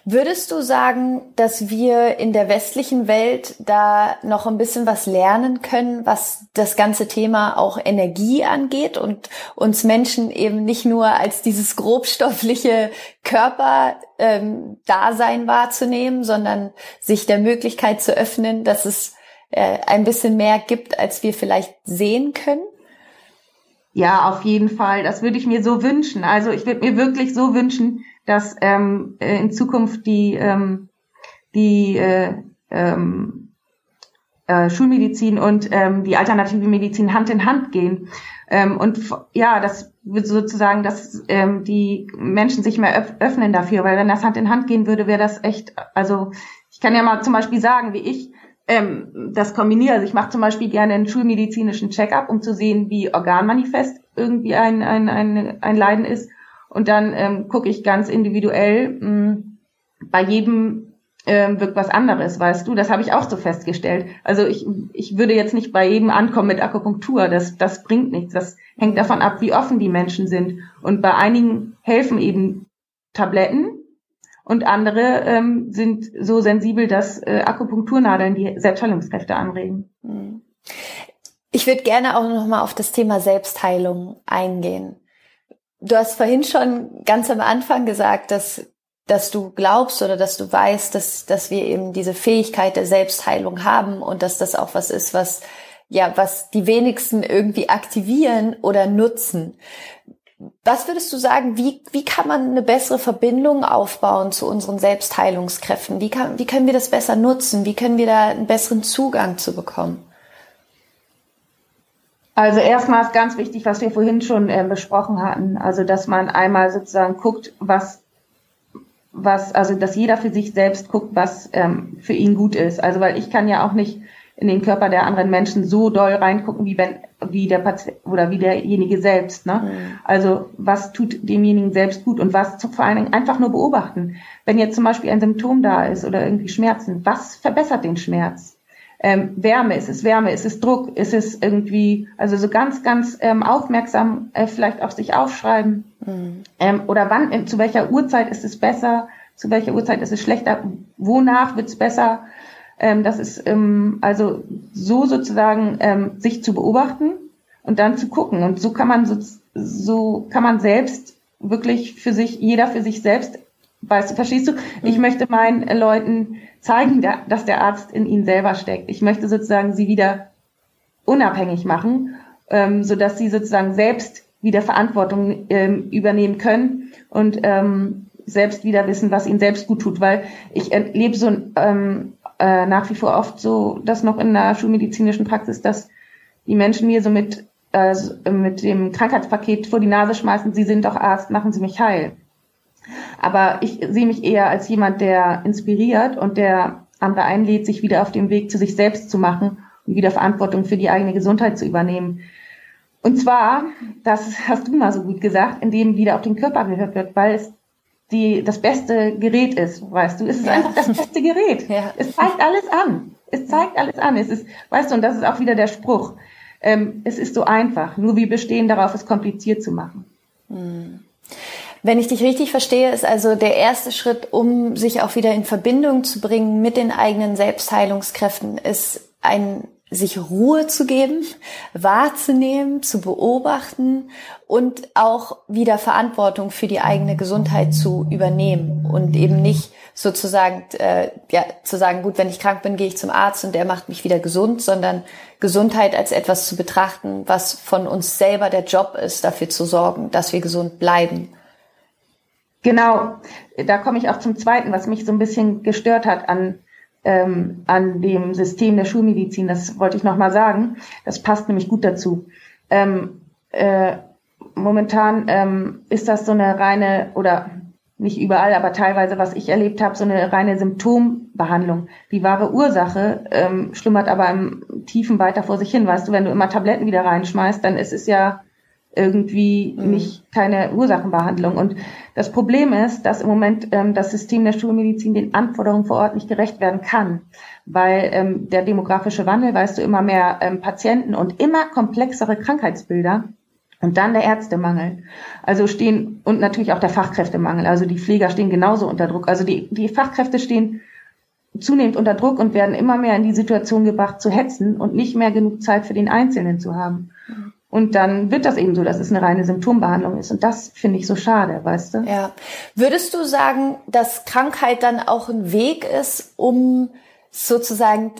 Würdest du sagen, dass wir in der westlichen Welt da noch ein bisschen was lernen können, was das ganze Thema auch Energie angeht und uns Menschen eben nicht nur als dieses grobstoffliche Körper-Dasein ähm, wahrzunehmen, sondern sich der Möglichkeit zu öffnen, dass es äh, ein bisschen mehr gibt, als wir vielleicht sehen können? Ja, auf jeden Fall. Das würde ich mir so wünschen. Also ich würde mir wirklich so wünschen, dass ähm, äh, in Zukunft die, ähm, die äh, ähm, äh, Schulmedizin und ähm, die alternative Medizin Hand in Hand gehen. Ähm, und ja, das wird sozusagen, dass ähm, die Menschen sich mehr öff öffnen dafür, weil wenn das Hand in Hand gehen würde, wäre das echt, also ich kann ja mal zum Beispiel sagen, wie ich ähm, das kombiniere. Also ich mache zum Beispiel gerne einen schulmedizinischen Check-up, um zu sehen, wie organmanifest irgendwie ein, ein, ein, ein Leiden ist. Und dann ähm, gucke ich ganz individuell, mh, hm, bei jedem ähm, wirkt was anderes, weißt du? Das habe ich auch so festgestellt. Also ich, ich würde jetzt nicht bei jedem ankommen mit Akupunktur. Das, das bringt nichts. Das hängt davon ab, wie offen die Menschen sind. Und bei einigen helfen eben Tabletten. Und andere ähm, sind so sensibel, dass äh, Akupunkturnadeln die Selbstheilungskräfte anregen. Hm. Ich würde gerne auch noch mal auf das Thema Selbstheilung eingehen. Du hast vorhin schon ganz am Anfang gesagt, dass dass du glaubst oder dass du weißt, dass, dass wir eben diese Fähigkeit der Selbstheilung haben und dass das auch was ist, was, ja, was die wenigsten irgendwie aktivieren oder nutzen. Was würdest du sagen, wie, wie kann man eine bessere Verbindung aufbauen zu unseren Selbstheilungskräften? Wie, kann, wie können wir das besser nutzen? Wie können wir da einen besseren Zugang zu bekommen? Also erstmal ist ganz wichtig, was wir vorhin schon äh, besprochen hatten. Also, dass man einmal sozusagen guckt, was was, also dass jeder für sich selbst guckt, was ähm, für ihn gut ist. Also weil ich kann ja auch nicht in den Körper der anderen Menschen so doll reingucken, wie wenn, wie der Patient oder wie derjenige selbst. Ne? Mhm. Also was tut demjenigen selbst gut und was vor allen Dingen einfach nur beobachten. Wenn jetzt zum Beispiel ein Symptom da ist oder irgendwie Schmerzen, was verbessert den Schmerz? Ähm, Wärme, ist es Wärme, ist es Druck, ist es irgendwie, also so ganz, ganz ähm, aufmerksam äh, vielleicht auch sich aufschreiben. Mhm. Ähm, oder wann, in, zu welcher Uhrzeit ist es besser, zu welcher Uhrzeit ist es schlechter, wonach wird es besser. Ähm, das ist ähm, also so sozusagen ähm, sich zu beobachten und dann zu gucken. Und so kann man so, so kann man selbst wirklich für sich, jeder für sich selbst, weißt du, verstehst du? Ich mhm. möchte meinen Leuten zeigen, dass der Arzt in ihnen selber steckt. Ich möchte sozusagen sie wieder unabhängig machen, ähm, so dass sie sozusagen selbst wieder Verantwortung ähm, übernehmen können und ähm, selbst wieder wissen, was ihnen selbst gut tut, weil ich erlebe so ähm, äh, nach wie vor oft so, dass noch in der schulmedizinischen Praxis, dass die Menschen mir so mit äh, mit dem Krankheitspaket vor die Nase schmeißen, Sie sind doch Arzt, machen Sie mich heil. Aber ich sehe mich eher als jemand, der inspiriert und der andere einlädt, sich wieder auf dem Weg zu sich selbst zu machen und wieder Verantwortung für die eigene Gesundheit zu übernehmen. Und zwar, das hast du mal so gut gesagt, indem wieder auf den Körper gehört wird, weil es die, das beste Gerät ist, weißt du. Es ist ja. einfach das beste Gerät. Ja. Es zeigt alles an. Es zeigt alles an. Es ist, weißt du, und das ist auch wieder der Spruch. Ähm, es ist so einfach. Nur wir bestehen darauf, es kompliziert zu machen. Hm. Wenn ich dich richtig verstehe, ist also der erste Schritt, um sich auch wieder in Verbindung zu bringen mit den eigenen Selbstheilungskräften, ist ein sich Ruhe zu geben, wahrzunehmen, zu beobachten und auch wieder Verantwortung für die eigene Gesundheit zu übernehmen und eben nicht sozusagen äh, ja zu sagen, gut, wenn ich krank bin, gehe ich zum Arzt und der macht mich wieder gesund, sondern Gesundheit als etwas zu betrachten, was von uns selber der Job ist, dafür zu sorgen, dass wir gesund bleiben. Genau, da komme ich auch zum Zweiten, was mich so ein bisschen gestört hat an, ähm, an dem System der Schulmedizin. Das wollte ich nochmal sagen. Das passt nämlich gut dazu. Ähm, äh, momentan ähm, ist das so eine reine, oder nicht überall, aber teilweise, was ich erlebt habe, so eine reine Symptombehandlung. Die wahre Ursache ähm, schlummert aber im Tiefen weiter vor sich hin. Weißt du, wenn du immer Tabletten wieder reinschmeißt, dann ist es ja irgendwie mhm. nicht keine Ursachenbehandlung. Und das Problem ist, dass im Moment ähm, das System der Schulmedizin den Anforderungen vor Ort nicht gerecht werden kann, weil ähm, der demografische Wandel, weißt du, immer mehr ähm, Patienten und immer komplexere Krankheitsbilder und dann der Ärztemangel. Also stehen und natürlich auch der Fachkräftemangel. Also die Pfleger stehen genauso unter Druck. Also die, die Fachkräfte stehen zunehmend unter Druck und werden immer mehr in die Situation gebracht zu hetzen und nicht mehr genug Zeit für den Einzelnen zu haben. Mhm. Und dann wird das eben so, dass es eine reine Symptombehandlung ist. Und das finde ich so schade, weißt du? Ja. Würdest du sagen, dass Krankheit dann auch ein Weg ist, um sozusagen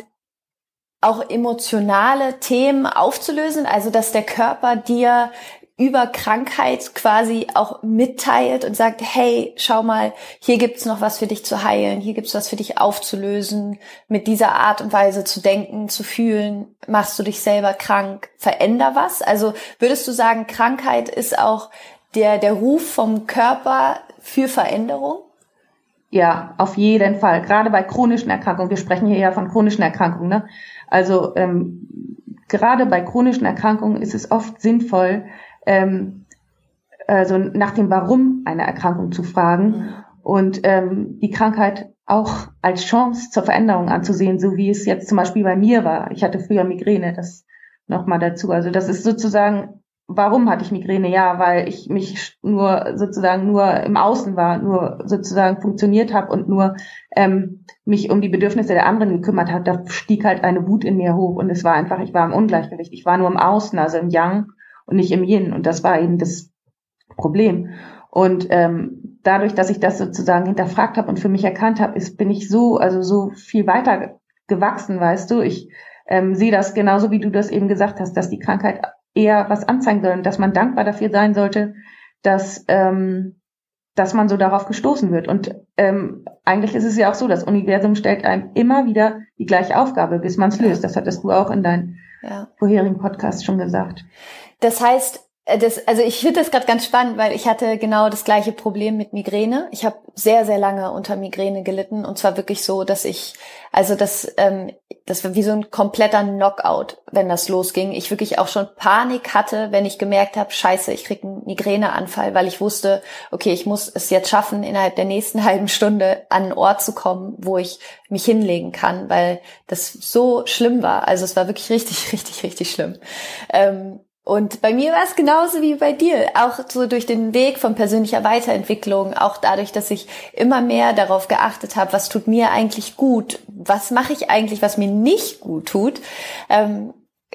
auch emotionale Themen aufzulösen? Also, dass der Körper dir über Krankheit quasi auch mitteilt und sagt, hey, schau mal, hier gibt's noch was für dich zu heilen, hier gibt's was für dich aufzulösen, mit dieser Art und Weise zu denken, zu fühlen, machst du dich selber krank, veränder was? Also würdest du sagen, Krankheit ist auch der, der Ruf vom Körper für Veränderung? Ja, auf jeden Fall. Gerade bei chronischen Erkrankungen. Wir sprechen hier ja von chronischen Erkrankungen. Ne? Also ähm, gerade bei chronischen Erkrankungen ist es oft sinnvoll, ähm, also nach dem Warum einer Erkrankung zu fragen mhm. und ähm, die Krankheit auch als Chance zur Veränderung anzusehen, so wie es jetzt zum Beispiel bei mir war. Ich hatte früher Migräne, das nochmal dazu. Also das ist sozusagen warum hatte ich Migräne? Ja, weil ich mich nur sozusagen nur im Außen war, nur sozusagen funktioniert habe und nur ähm, mich um die Bedürfnisse der anderen gekümmert hat. Da stieg halt eine Wut in mir hoch und es war einfach, ich war im Ungleichgewicht. Ich war nur im Außen, also im Yang und nicht im Yin. Und das war eben das Problem. Und ähm, dadurch, dass ich das sozusagen hinterfragt habe und für mich erkannt habe, ist, bin ich so, also so viel weiter gewachsen, weißt du. Ich ähm, sehe das genauso, wie du das eben gesagt hast, dass die Krankheit eher was anzeigen soll und dass man dankbar dafür sein sollte, dass, ähm, dass man so darauf gestoßen wird. Und ähm, eigentlich ist es ja auch so, das Universum stellt einem immer wieder die gleiche Aufgabe, bis man es löst. Das hattest du auch in deinem ja. vorherigen Podcast schon gesagt. Das heißt, äh, das, also ich finde das gerade ganz spannend, weil ich hatte genau das gleiche Problem mit Migräne. Ich habe sehr, sehr lange unter Migräne gelitten und zwar wirklich so, dass ich, also das, ähm, das war wie so ein kompletter Knockout, wenn das losging. Ich wirklich auch schon Panik hatte, wenn ich gemerkt habe, scheiße, ich krieg einen Migräneanfall, weil ich wusste, okay, ich muss es jetzt schaffen, innerhalb der nächsten <laughs> halben Stunde an einen Ort zu kommen, wo ich mich hinlegen kann, weil das so schlimm war. Also es war wirklich richtig, <laughs> richtig, richtig schlimm. Ähm, und bei mir war es genauso wie bei dir, auch so durch den Weg von persönlicher Weiterentwicklung, auch dadurch, dass ich immer mehr darauf geachtet habe, was tut mir eigentlich gut, was mache ich eigentlich, was mir nicht gut tut, ähm,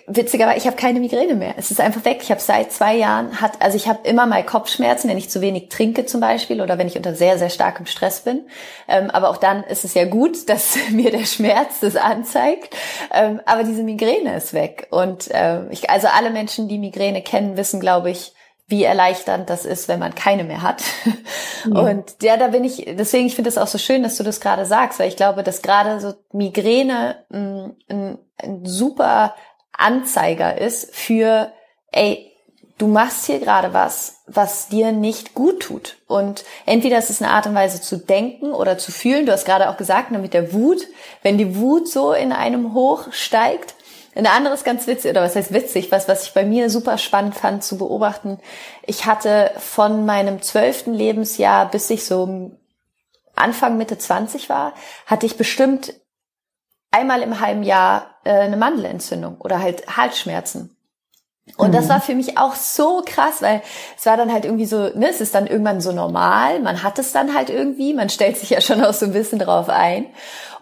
witzigerweise, ich habe keine Migräne mehr. Es ist einfach weg. Ich habe seit zwei Jahren hat, also ich habe immer mal Kopfschmerzen, wenn ich zu wenig trinke zum Beispiel oder wenn ich unter sehr sehr starkem Stress bin. Ähm, aber auch dann ist es ja gut, <laughs> dass mir der Schmerz das anzeigt. Ähm, aber diese Migräne ist weg und äh, ich, also alle Menschen, die Migräne kennen, wissen, glaube ich, wie erleichternd das ist, wenn man keine mehr hat. <laughs> Ja. Und ja, da bin ich, deswegen, ich finde es auch so schön, dass du das gerade sagst, weil ich glaube, dass gerade so Migräne ein, ein, ein super Anzeiger ist für, ey, du machst hier gerade was, was dir nicht gut tut. Und entweder ist es eine Art und Weise zu denken oder zu fühlen. Du hast gerade auch gesagt, ne, mit der Wut, wenn die Wut so in einem hoch steigt. Ein anderes ganz witzig, oder was heißt witzig, was, was ich bei mir super spannend fand zu beobachten. Ich hatte von meinem zwölften Lebensjahr bis ich so Anfang Mitte 20 war, hatte ich bestimmt einmal im halben Jahr äh, eine Mandelentzündung oder halt Halsschmerzen. Und mhm. das war für mich auch so krass, weil es war dann halt irgendwie so, ne, es ist dann irgendwann so normal, man hat es dann halt irgendwie, man stellt sich ja schon auch so ein bisschen drauf ein.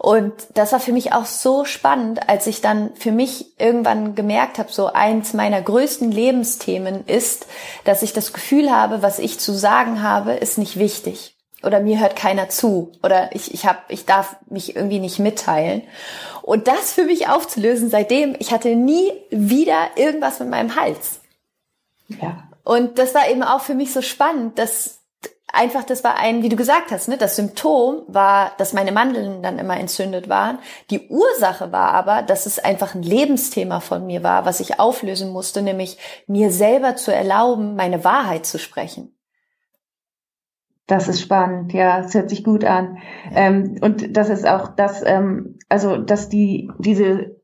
Und das war für mich auch so spannend, als ich dann für mich irgendwann gemerkt habe, so eins meiner größten Lebensthemen ist, dass ich das Gefühl habe, was ich zu sagen habe, ist nicht wichtig oder mir hört keiner zu oder ich ich hab, ich darf mich irgendwie nicht mitteilen. Und das für mich aufzulösen seitdem ich hatte nie wieder irgendwas mit meinem Hals. Ja. Und das war eben auch für mich so spannend dass einfach das war ein wie du gesagt hast ne das Symptom war dass meine Mandeln dann immer entzündet waren. Die Ursache war aber dass es einfach ein Lebensthema von mir war was ich auflösen musste nämlich mir selber zu erlauben meine Wahrheit zu sprechen das ist spannend, ja, es hört sich gut an. Ähm, und das ist auch das, ähm, also dass die diese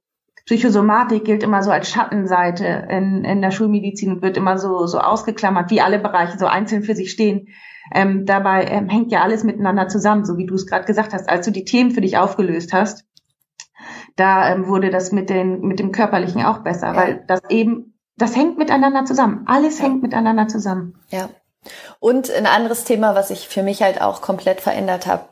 Psychosomatik gilt immer so als Schattenseite in, in der Schulmedizin und wird immer so so ausgeklammert, wie alle Bereiche so einzeln für sich stehen. Ähm, dabei ähm, hängt ja alles miteinander zusammen, so wie du es gerade gesagt hast. Als du die Themen für dich aufgelöst hast, da ähm, wurde das mit den mit dem körperlichen auch besser, ja. weil das eben das hängt miteinander zusammen. Alles ja. hängt miteinander zusammen. Ja. Und ein anderes Thema, was ich für mich halt auch komplett verändert habe,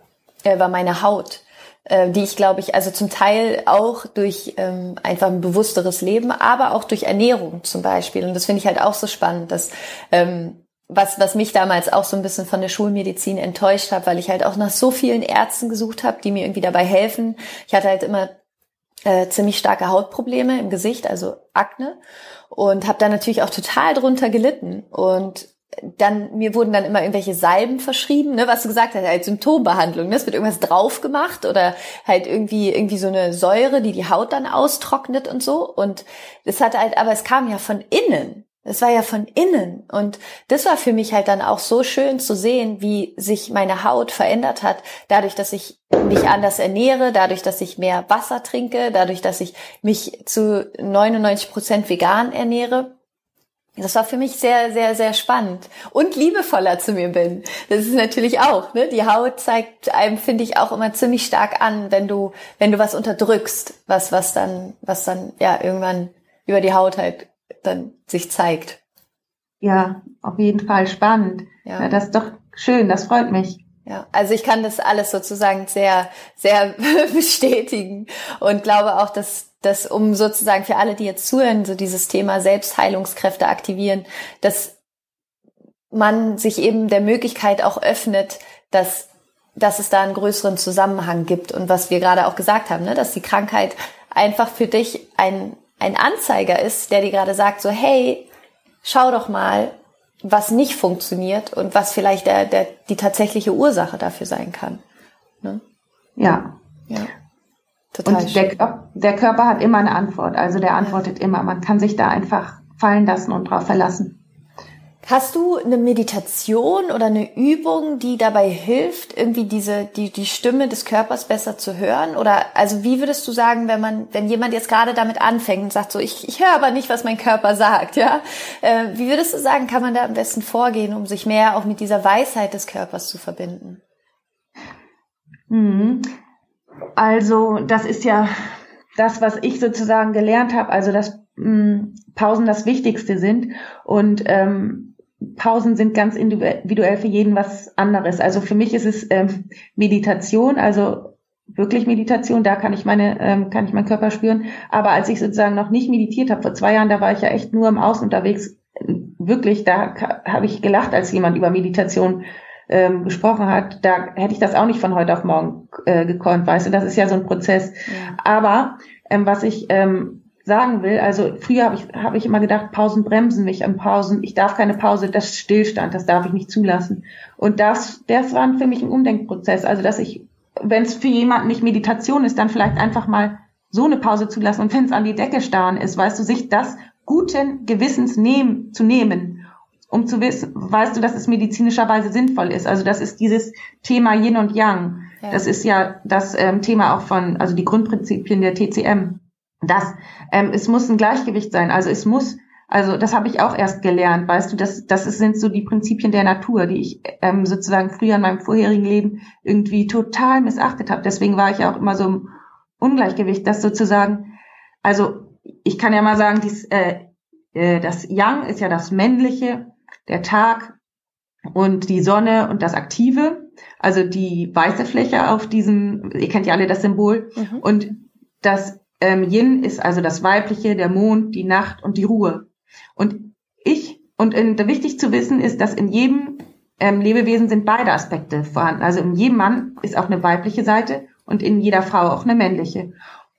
äh, war meine Haut äh, die ich glaube ich also zum Teil auch durch ähm, einfach ein bewussteres Leben, aber auch durch Ernährung zum Beispiel. Und das finde ich halt auch so spannend, dass ähm, was, was mich damals auch so ein bisschen von der Schulmedizin enttäuscht hat, weil ich halt auch nach so vielen Ärzten gesucht habe, die mir irgendwie dabei helfen. Ich hatte halt immer äh, ziemlich starke Hautprobleme im Gesicht, also Akne und habe da natürlich auch total drunter gelitten und dann, mir wurden dann immer irgendwelche Salben verschrieben, ne, was du gesagt hast, halt Symptombehandlung, ne, es wird irgendwas drauf gemacht oder halt irgendwie, irgendwie so eine Säure, die die Haut dann austrocknet und so. Und es hatte halt, aber es kam ja von innen. Es war ja von innen. Und das war für mich halt dann auch so schön zu sehen, wie sich meine Haut verändert hat, dadurch, dass ich mich anders ernähre, dadurch, dass ich mehr Wasser trinke, dadurch, dass ich mich zu 99 Prozent vegan ernähre das war für mich sehr, sehr, sehr spannend und liebevoller zu mir bin. Das ist natürlich auch, ne? Die Haut zeigt einem, finde ich, auch immer ziemlich stark an, wenn du, wenn du was unterdrückst, was, was dann, was dann, ja, irgendwann über die Haut halt dann sich zeigt. Ja, auf jeden Fall spannend. Ja. ja, das ist doch schön, das freut mich. Ja, also ich kann das alles sozusagen sehr, sehr <laughs> bestätigen und glaube auch, dass dass um sozusagen für alle, die jetzt zuhören, so dieses Thema Selbstheilungskräfte aktivieren, dass man sich eben der Möglichkeit auch öffnet, dass, dass es da einen größeren Zusammenhang gibt und was wir gerade auch gesagt haben, ne, dass die Krankheit einfach für dich ein, ein Anzeiger ist, der dir gerade sagt, so, hey, schau doch mal, was nicht funktioniert und was vielleicht der, der, die tatsächliche Ursache dafür sein kann. Ne? Ja. ja. Total und der, der, Körper hat immer eine Antwort, also der antwortet immer. Man kann sich da einfach fallen lassen und drauf verlassen. Hast du eine Meditation oder eine Übung, die dabei hilft, irgendwie diese die die Stimme des Körpers besser zu hören? Oder also wie würdest du sagen, wenn man wenn jemand jetzt gerade damit anfängt und sagt so ich ich höre aber nicht, was mein Körper sagt, ja? Äh, wie würdest du sagen, kann man da am besten vorgehen, um sich mehr auch mit dieser Weisheit des Körpers zu verbinden? Mhm. Also das ist ja das, was ich sozusagen gelernt habe. Also dass mh, hm, Pausen das Wichtigste sind und ähm, Pausen sind ganz individuell für jeden was anderes. Also für mich ist es ähm, Meditation, also wirklich Meditation, da kann ich meine, ähm, kann ich meinen Körper spüren. Aber als ich sozusagen noch nicht meditiert habe, vor zwei Jahren, da war ich ja echt nur im Außen unterwegs. Wirklich, da habe ich gelacht, als jemand über Meditation ähm, gesprochen hat. Da hätte ich das auch nicht von heute auf morgen äh, gekonnt, weißt du, das ist ja so ein Prozess. Ja. Aber ähm, was ich ähm, sagen will. Also früher habe ich, hab ich immer gedacht, Pausen bremsen mich an Pausen. Ich darf keine Pause, das ist Stillstand, das darf ich nicht zulassen. Und das, das war für mich ein Umdenkprozess. Also dass ich, wenn es für jemanden nicht Meditation ist, dann vielleicht einfach mal so eine Pause zulassen und wenn es an die Decke starren ist, weißt du, sich das guten Gewissens nehmen, zu nehmen, um zu wissen, weißt du, dass es medizinischerweise sinnvoll ist. Also das ist dieses Thema Yin und Yang. Ja. Das ist ja das ähm, Thema auch von, also die Grundprinzipien der TCM dass ähm, es muss ein Gleichgewicht sein. Also es muss, also das habe ich auch erst gelernt, weißt du, das, das sind so die Prinzipien der Natur, die ich ähm, sozusagen früher in meinem vorherigen Leben irgendwie total missachtet habe. Deswegen war ich auch immer so im Ungleichgewicht, dass sozusagen, also ich kann ja mal sagen, dies, äh, äh, das Yang ist ja das Männliche, der Tag und die Sonne und das Aktive, also die weiße Fläche auf diesem, ihr kennt ja alle das Symbol, mhm. und das ähm, Yin ist also das Weibliche, der Mond, die Nacht und die Ruhe. Und ich, und in, wichtig zu wissen ist, dass in jedem ähm, Lebewesen sind beide Aspekte vorhanden. Also in jedem Mann ist auch eine weibliche Seite und in jeder Frau auch eine männliche.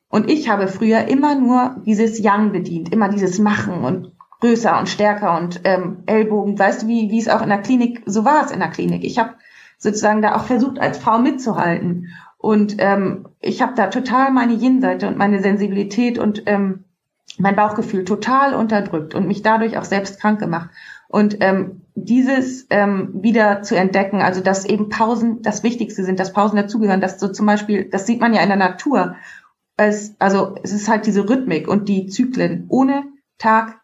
Und ich habe früher immer nur dieses Yang bedient, immer dieses Machen und größer und stärker und ähm, Ellbogen. Weißt du, wie, wie es auch in der Klinik, so war es in der Klinik. Ich habe sozusagen da auch versucht, als Frau mitzuhalten. Und ähm, ich habe da total meine Yin-Seite und meine Sensibilität und ähm, mein Bauchgefühl total unterdrückt und mich dadurch auch selbst krank gemacht. Und ähm, dieses ähm, wieder zu entdecken, also dass eben Pausen das Wichtigste sind, dass Pausen dazugehören, dass so zum Beispiel, das sieht man ja in der Natur, es, also es ist halt diese Rhythmik und die Zyklen ohne Tag,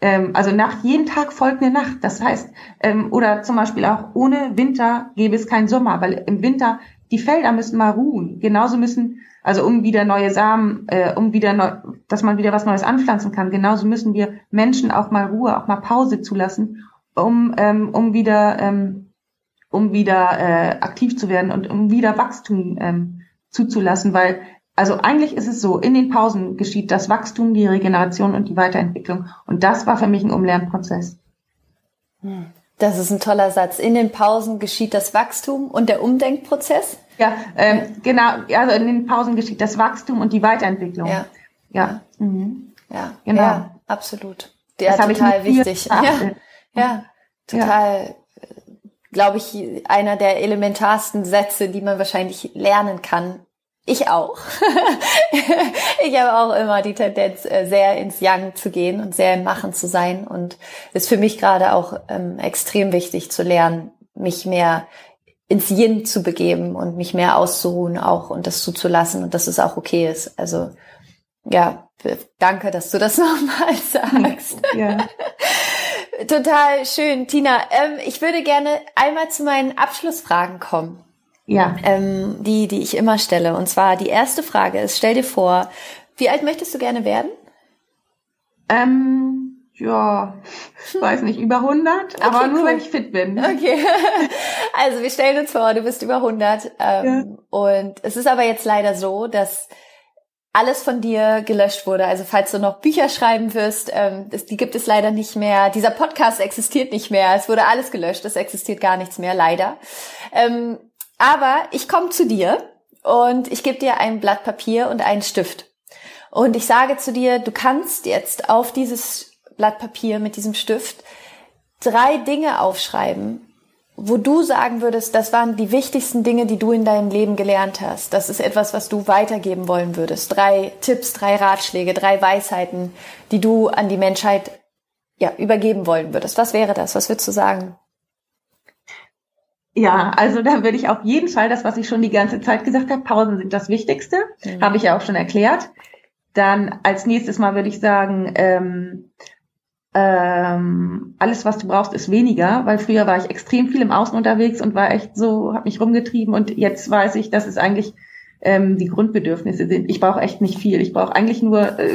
ähm, also nach jedem Tag folgt eine Nacht. Das heißt, ähm, oder zum Beispiel auch ohne Winter gäbe es keinen Sommer, weil im Winter die Felder müssen mal ruhen. Genauso müssen, also um wieder neue Samen, äh, um wieder neu, dass man wieder was Neues anpflanzen kann. Genauso müssen wir Menschen auch mal Ruhe, auch mal Pause zulassen, um ähm, um wieder ähm, um wieder äh, aktiv zu werden und um wieder Wachstum ähm, zuzulassen, weil also eigentlich ist es so, in den Pausen geschieht das Wachstum, die Regeneration und die Weiterentwicklung. Und das war für mich ein Umlernprozess. Hm. Das ist ein toller Satz. In den Pausen geschieht das Wachstum und der Umdenkprozess. Ja, ähm, genau. Also in den Pausen geschieht das Wachstum und die Weiterentwicklung. Ja, ja, mhm. ja, genau. Ja, absolut. Ja, das total wichtig. Ja, ja, total. Glaube ich, einer der elementarsten Sätze, die man wahrscheinlich lernen kann ich auch. <laughs> ich habe auch immer die Tendenz, äh, sehr ins Yang zu gehen und sehr im Machen zu sein. Und ist für mich gerade auch ähm, extrem wichtig zu lernen, mich mehr ins Yin zu begeben und mich mehr auszuruhen auch und das zuzulassen und dass es auch okay ist. Also ja, danke, dass du das <laughs> nochmal sagst. Ja. Total schön, Tina. Ähm, ich würde gerne einmal zu meinen Abschlussfragen kommen. Ja. Ähm, die, die ich immer stelle. Und zwar die erste Frage ist, stell dir vor, wie alt möchtest du gerne werden? Ähm, ja, weiß nicht, über 100, <laughs> aber okay, nur cool. wenn ich fit bin. Okay. <laughs> Also wir stellen uns vor, du bist über 100 ähm, ja. und es ist aber jetzt leider so, dass alles von dir gelöscht wurde. Also falls du noch Bücher schreiben wirst, ähm, das, die gibt es leider nicht mehr. Dieser Podcast existiert nicht mehr. Es wurde alles gelöscht. Es existiert gar nichts mehr, leider. Ähm, aber ich komme zu dir und ich gebe dir ein Blatt Papier und einen Stift. Und ich sage zu dir, du kannst jetzt auf dieses Blatt Papier mit diesem Stift drei Dinge aufschreiben, wo du sagen würdest, das waren die wichtigsten Dinge, die du in deinem Leben gelernt hast. Das ist etwas, was du weitergeben wollen würdest. Drei Tipps, drei Ratschläge, drei Weisheiten, die du an die Menschheit ja, übergeben wollen würdest. Was wäre das? Was würdest du sagen? Ja, also da würde ich auf jeden Fall das, was ich schon die ganze Zeit gesagt habe, Pausen sind das Wichtigste, mhm. habe ich ja auch schon erklärt. Dann als nächstes Mal würde ich sagen, ähm, ähm, alles, was du brauchst, ist weniger, weil früher war ich extrem viel im Außen unterwegs und war echt so, habe mich rumgetrieben und jetzt weiß ich, dass es eigentlich ähm, die Grundbedürfnisse sind. Ich brauche echt nicht viel. Ich brauche eigentlich nur äh,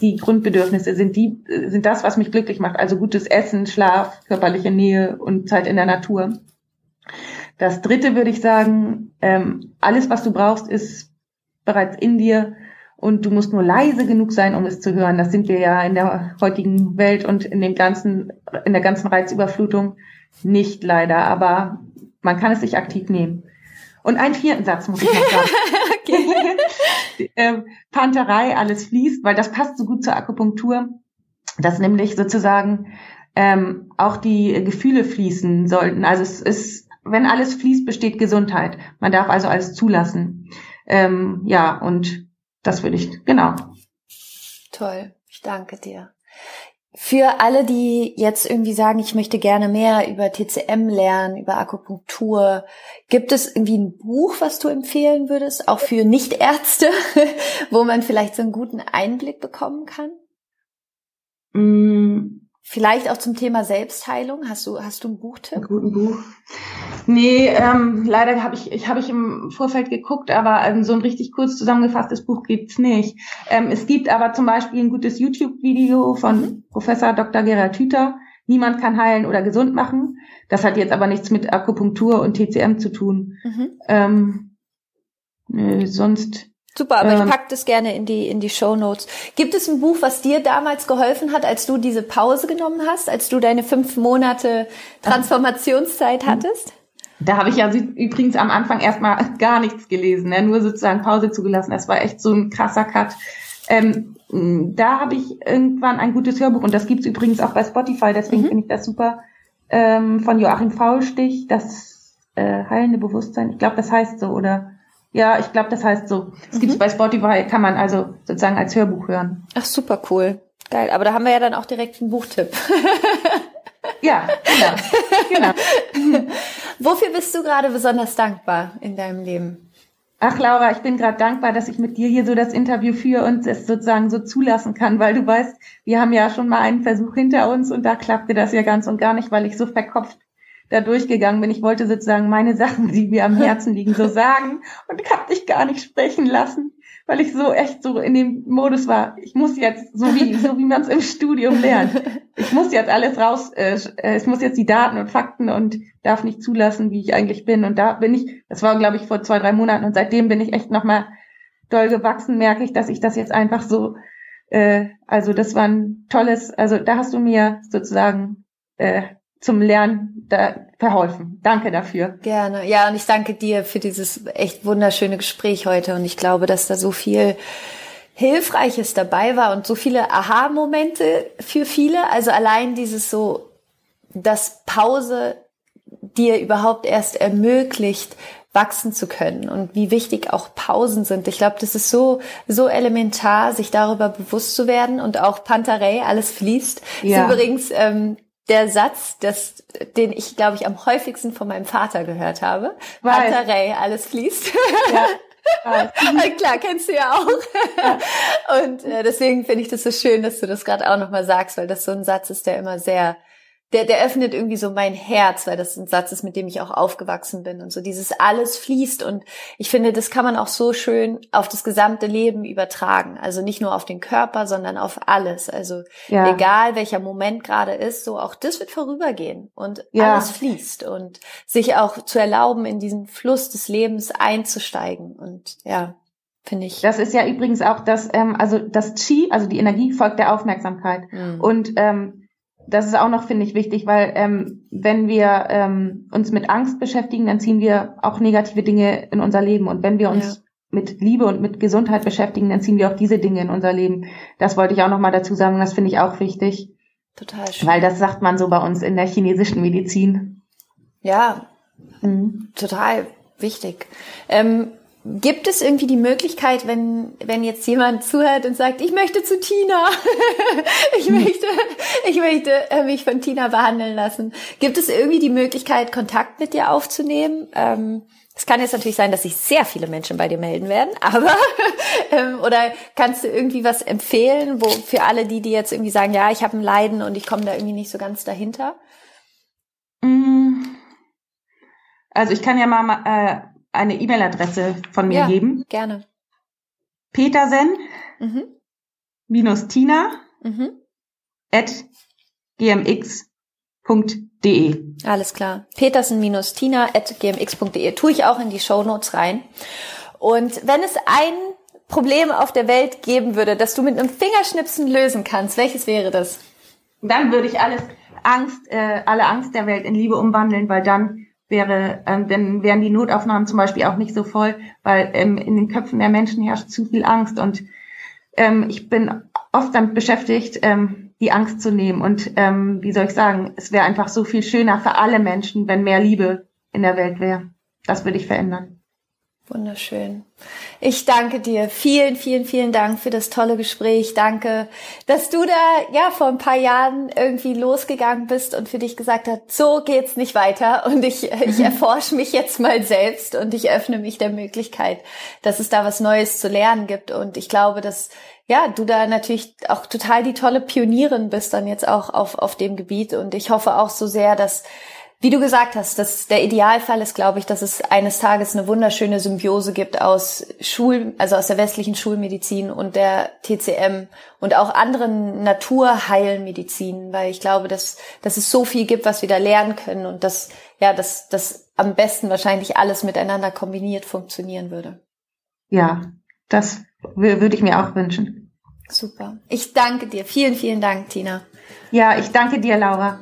die Grundbedürfnisse sind die sind das, was mich glücklich macht. Also gutes Essen, Schlaf, körperliche Nähe und Zeit in der Natur. Das Dritte würde ich sagen, ähm, alles, was du brauchst, ist bereits in dir und du musst nur leise genug sein, um es zu hören. Das sind wir ja in der heutigen Welt und in dem ganzen, in der ganzen Reizüberflutung nicht leider, aber man kann es sich aktiv nehmen. Und einen vierten Satz muss ich noch sagen. <laughs> <laughs> ähm, Panterei, alles fließt, weil das passt so gut zur Akupunktur, dass nämlich sozusagen ähm, auch die Gefühle fließen sollten. Also es ist, wenn alles fließt, besteht Gesundheit. Man darf also alles zulassen. Ähm, ja, und das würde ich, genau. Toll, ich danke dir. Für alle, die jetzt irgendwie sagen, ich möchte gerne mehr über TCM lernen, über Akupunktur, gibt es irgendwie ein Buch, was du empfehlen würdest, auch für Nichtärzte, <laughs> wo man vielleicht so einen guten Einblick bekommen kann? Mm, Vielleicht auch zum Thema Selbstheilung. Hast du, hast du einen Buchtipp? Ein guten Buch. Nee, ähm, leider habe ich, ich habe ich im Vorfeld geguckt, aber ähm, so ein richtig kurz zusammengefasstes Buch gibt's nicht. Ähm, es gibt aber zum Beispiel ein gutes YouTube-Video von mhm. Professor Dr. Gerald Hüther. Niemand kann heilen oder gesund machen. Das hat jetzt aber nichts mit Akupunktur und TCM zu tun. Mhm. Ähm, nee, sonst Super, aber ähm, ich pack das gerne in die, in die Show Notes. Gibt es ein Buch, was dir damals geholfen hat, als du diese Pause genommen hast, als du deine fünf Monate Transformationszeit hattest? Da habe ich ja übrigens am Anfang erstmal <laughs> gar nichts gelesen, ne? nur sozusagen Pause zugelassen. Das war echt so ein krasser Cut. Ähm, da habe ich irgendwann ein gutes Hörbuch und das gibt's übrigens auch bei Spotify, deswegen mhm. finde ich das super, ähm, von Joachim Faulstich, das äh, heilende Bewusstsein. Ich glaube, das heißt so, oder? Ja, ich glaube, das heißt so. Es mhm. gibt's bei Spotify, kann man also sozusagen als Hörbuch hören. Ach, super cool. Geil. Aber da haben wir ja dann auch direkt einen Buchtipp. <laughs> ja, genau. genau. <laughs> Wofür bist du gerade besonders dankbar in deinem Leben? Ach Laura, ich bin gerade dankbar, dass ich mit dir hier so das Interview führe und es sozusagen so zulassen kann, weil du weißt, wir haben ja schon mal einen Versuch hinter uns und da klappte das ja ganz und gar nicht, weil ich so verkopft da durchgegangen bin. Ich wollte sozusagen meine Sachen, die mir am <laughs> Herzen liegen, so sagen und habe dich gar nicht sprechen lassen, weil ich so echt so in dem Modus war. Ich muss jetzt, so wie, <laughs> so wie man es im Studium lernt, ich muss jetzt alles raus, äh, äh, ich muss jetzt die Daten und Fakten und darf nicht zulassen, wie ich eigentlich bin. Und da bin ich, das war glaube ich vor zwei, drei Monaten und seitdem bin ich echt nochmal doll gewachsen, merke ich, dass ich das jetzt einfach so, äh, also das war ein tolles, also da hast du mir sozusagen äh, zum Lernen da verholfen. Danke dafür. Gerne. Ja, und ich danke dir für dieses echt wunderschöne Gespräch heute. Und ich glaube, dass da so viel Hilfreiches dabei war und so viele Aha-Momente für viele. Also allein dieses so, dass Pause dir überhaupt erst ermöglicht, wachsen zu können und wie wichtig auch Pausen sind. Ich glaube, das ist so, so elementar, sich darüber bewusst zu werden und auch Pantarei, alles fließt. Ja. Ist übrigens ähm, der Satz, das, den ich, glaube ich, am häufigsten von meinem Vater gehört habe. Vaterei, alles fließt. Ja. <laughs> Klar, kennst du ja auch. Und äh, deswegen finde ich das so schön, dass du das gerade auch nochmal sagst, weil das so ein Satz ist, der immer sehr der, der öffnet irgendwie so mein Herz, weil das ein Satz ist, mit dem ich auch aufgewachsen bin und so dieses alles fließt und ich finde, das kann man auch so schön auf das gesamte Leben übertragen. Also nicht nur auf den Körper, sondern auf alles. Also ja. egal welcher Moment gerade ist, so auch das wird vorübergehen und ja. alles fließt und sich auch zu erlauben, in diesen Fluss des Lebens einzusteigen und ja. Finde ich. Das ist ja übrigens auch das, ähm, also das Chi, also die Energie folgt der Aufmerksamkeit. Mhm. Und ähm, das ist auch noch, finde ich, wichtig, weil ähm, wenn wir ähm, uns mit Angst beschäftigen, dann ziehen wir auch negative Dinge in unser Leben. Und wenn wir uns ja. mit Liebe und mit Gesundheit beschäftigen, dann ziehen wir auch diese Dinge in unser Leben. Das wollte ich auch noch mal dazu sagen. Das finde ich auch wichtig. Total schön. Weil das sagt man so bei uns in der chinesischen Medizin. Ja, mhm. total wichtig. Ähm, Gibt es irgendwie die Möglichkeit, wenn, wenn jetzt jemand zuhört und sagt, ich möchte zu Tina, <laughs> ich möchte, ich möchte äh, mich von Tina behandeln lassen. Gibt es irgendwie die Möglichkeit, Kontakt mit dir aufzunehmen? Ähm, es kann jetzt natürlich sein, dass sich sehr viele Menschen bei dir melden werden, <laughs> aber ähm, oder kannst du irgendwie was empfehlen, wo für alle die, die jetzt irgendwie sagen, ja, ich habe ein Leiden und ich komme da irgendwie nicht so ganz dahinter? Mm. Also ich kann ja mal äh, eine E-Mail-Adresse von mir ja, geben. Gerne. Petersen mhm. minus Tina mhm. at gmx.de. Alles klar. Petersen minus Tina at gmx.de. Tue ich auch in die Show Notes rein. Und wenn es ein Problem auf der Welt geben würde, das du mit einem Fingerschnipsen lösen kannst, welches wäre das? Dann würde ich alles Angst, äh, alle Angst der Welt in Liebe umwandeln, weil dann wäre, ähm, dann wären die Notaufnahmen zum Beispiel auch nicht so voll, weil ähm, in den Köpfen der Menschen herrscht zu viel Angst und ähm, ich bin oft damit beschäftigt, ähm, die Angst zu nehmen und ähm, wie soll ich sagen, es wäre einfach so viel schöner für alle Menschen, wenn mehr Liebe in der Welt wäre. Das würde ich verändern. Wunderschön. Ich danke dir. Vielen, vielen, vielen Dank für das tolle Gespräch. Danke, dass du da ja vor ein paar Jahren irgendwie losgegangen bist und für dich gesagt hast, so geht's nicht weiter und ich, ich erforsche mich jetzt mal selbst und ich öffne mich der Möglichkeit, dass es da was Neues zu lernen gibt. Und ich glaube, dass ja, du da natürlich auch total die tolle Pionierin bist dann jetzt auch auf, auf dem Gebiet. Und ich hoffe auch so sehr, dass wie du gesagt hast, dass der Idealfall ist, glaube ich, dass es eines Tages eine wunderschöne Symbiose gibt aus Schul, also aus der westlichen Schulmedizin und der TCM und auch anderen Naturheilmedizinen, weil ich glaube, dass, dass es so viel gibt, was wir da lernen können und dass, ja, dass, dass am besten wahrscheinlich alles miteinander kombiniert funktionieren würde. Ja, das würde ich mir auch wünschen. Super. Ich danke dir. Vielen, vielen Dank, Tina. Ja, ich danke dir, Laura.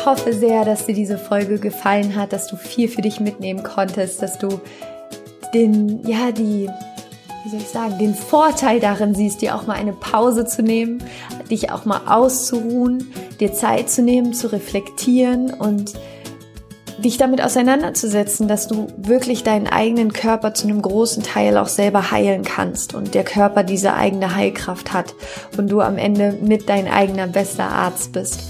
Ich hoffe sehr, dass dir diese Folge gefallen hat, dass du viel für dich mitnehmen konntest, dass du den, ja, die, wie soll ich sagen, den Vorteil darin siehst, dir auch mal eine Pause zu nehmen, dich auch mal auszuruhen, dir Zeit zu nehmen, zu reflektieren und dich damit auseinanderzusetzen, dass du wirklich deinen eigenen Körper zu einem großen Teil auch selber heilen kannst und der Körper diese eigene Heilkraft hat und du am Ende mit dein eigener bester Arzt bist.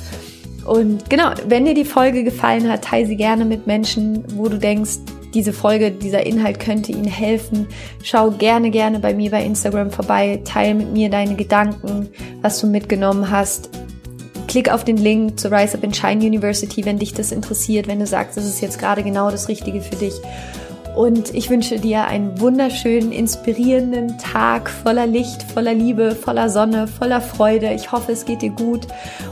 Und genau, wenn dir die Folge gefallen hat, teile sie gerne mit Menschen, wo du denkst, diese Folge, dieser Inhalt könnte ihnen helfen. Schau gerne, gerne bei mir bei Instagram vorbei, teile mit mir deine Gedanken, was du mitgenommen hast. Klick auf den Link zur Rise Up and Shine University, wenn dich das interessiert, wenn du sagst, das ist jetzt gerade genau das Richtige für dich. Und ich wünsche dir einen wunderschönen, inspirierenden Tag voller Licht, voller Liebe, voller Sonne, voller Freude. Ich hoffe, es geht dir gut.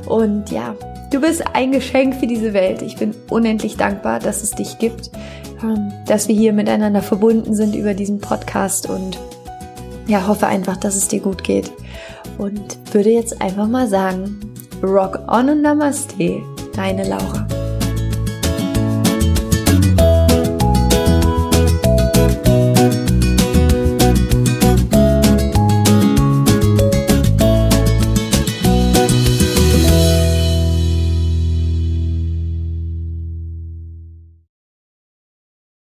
Und ja, Du bist ein Geschenk für diese Welt. Ich bin unendlich dankbar, dass es dich gibt, ähm, dass wir hier miteinander verbunden sind über diesen Podcast und ja, hoffe einfach, dass es dir gut geht. Und würde jetzt einfach mal sagen, Rock on und Namaste, deine Laura.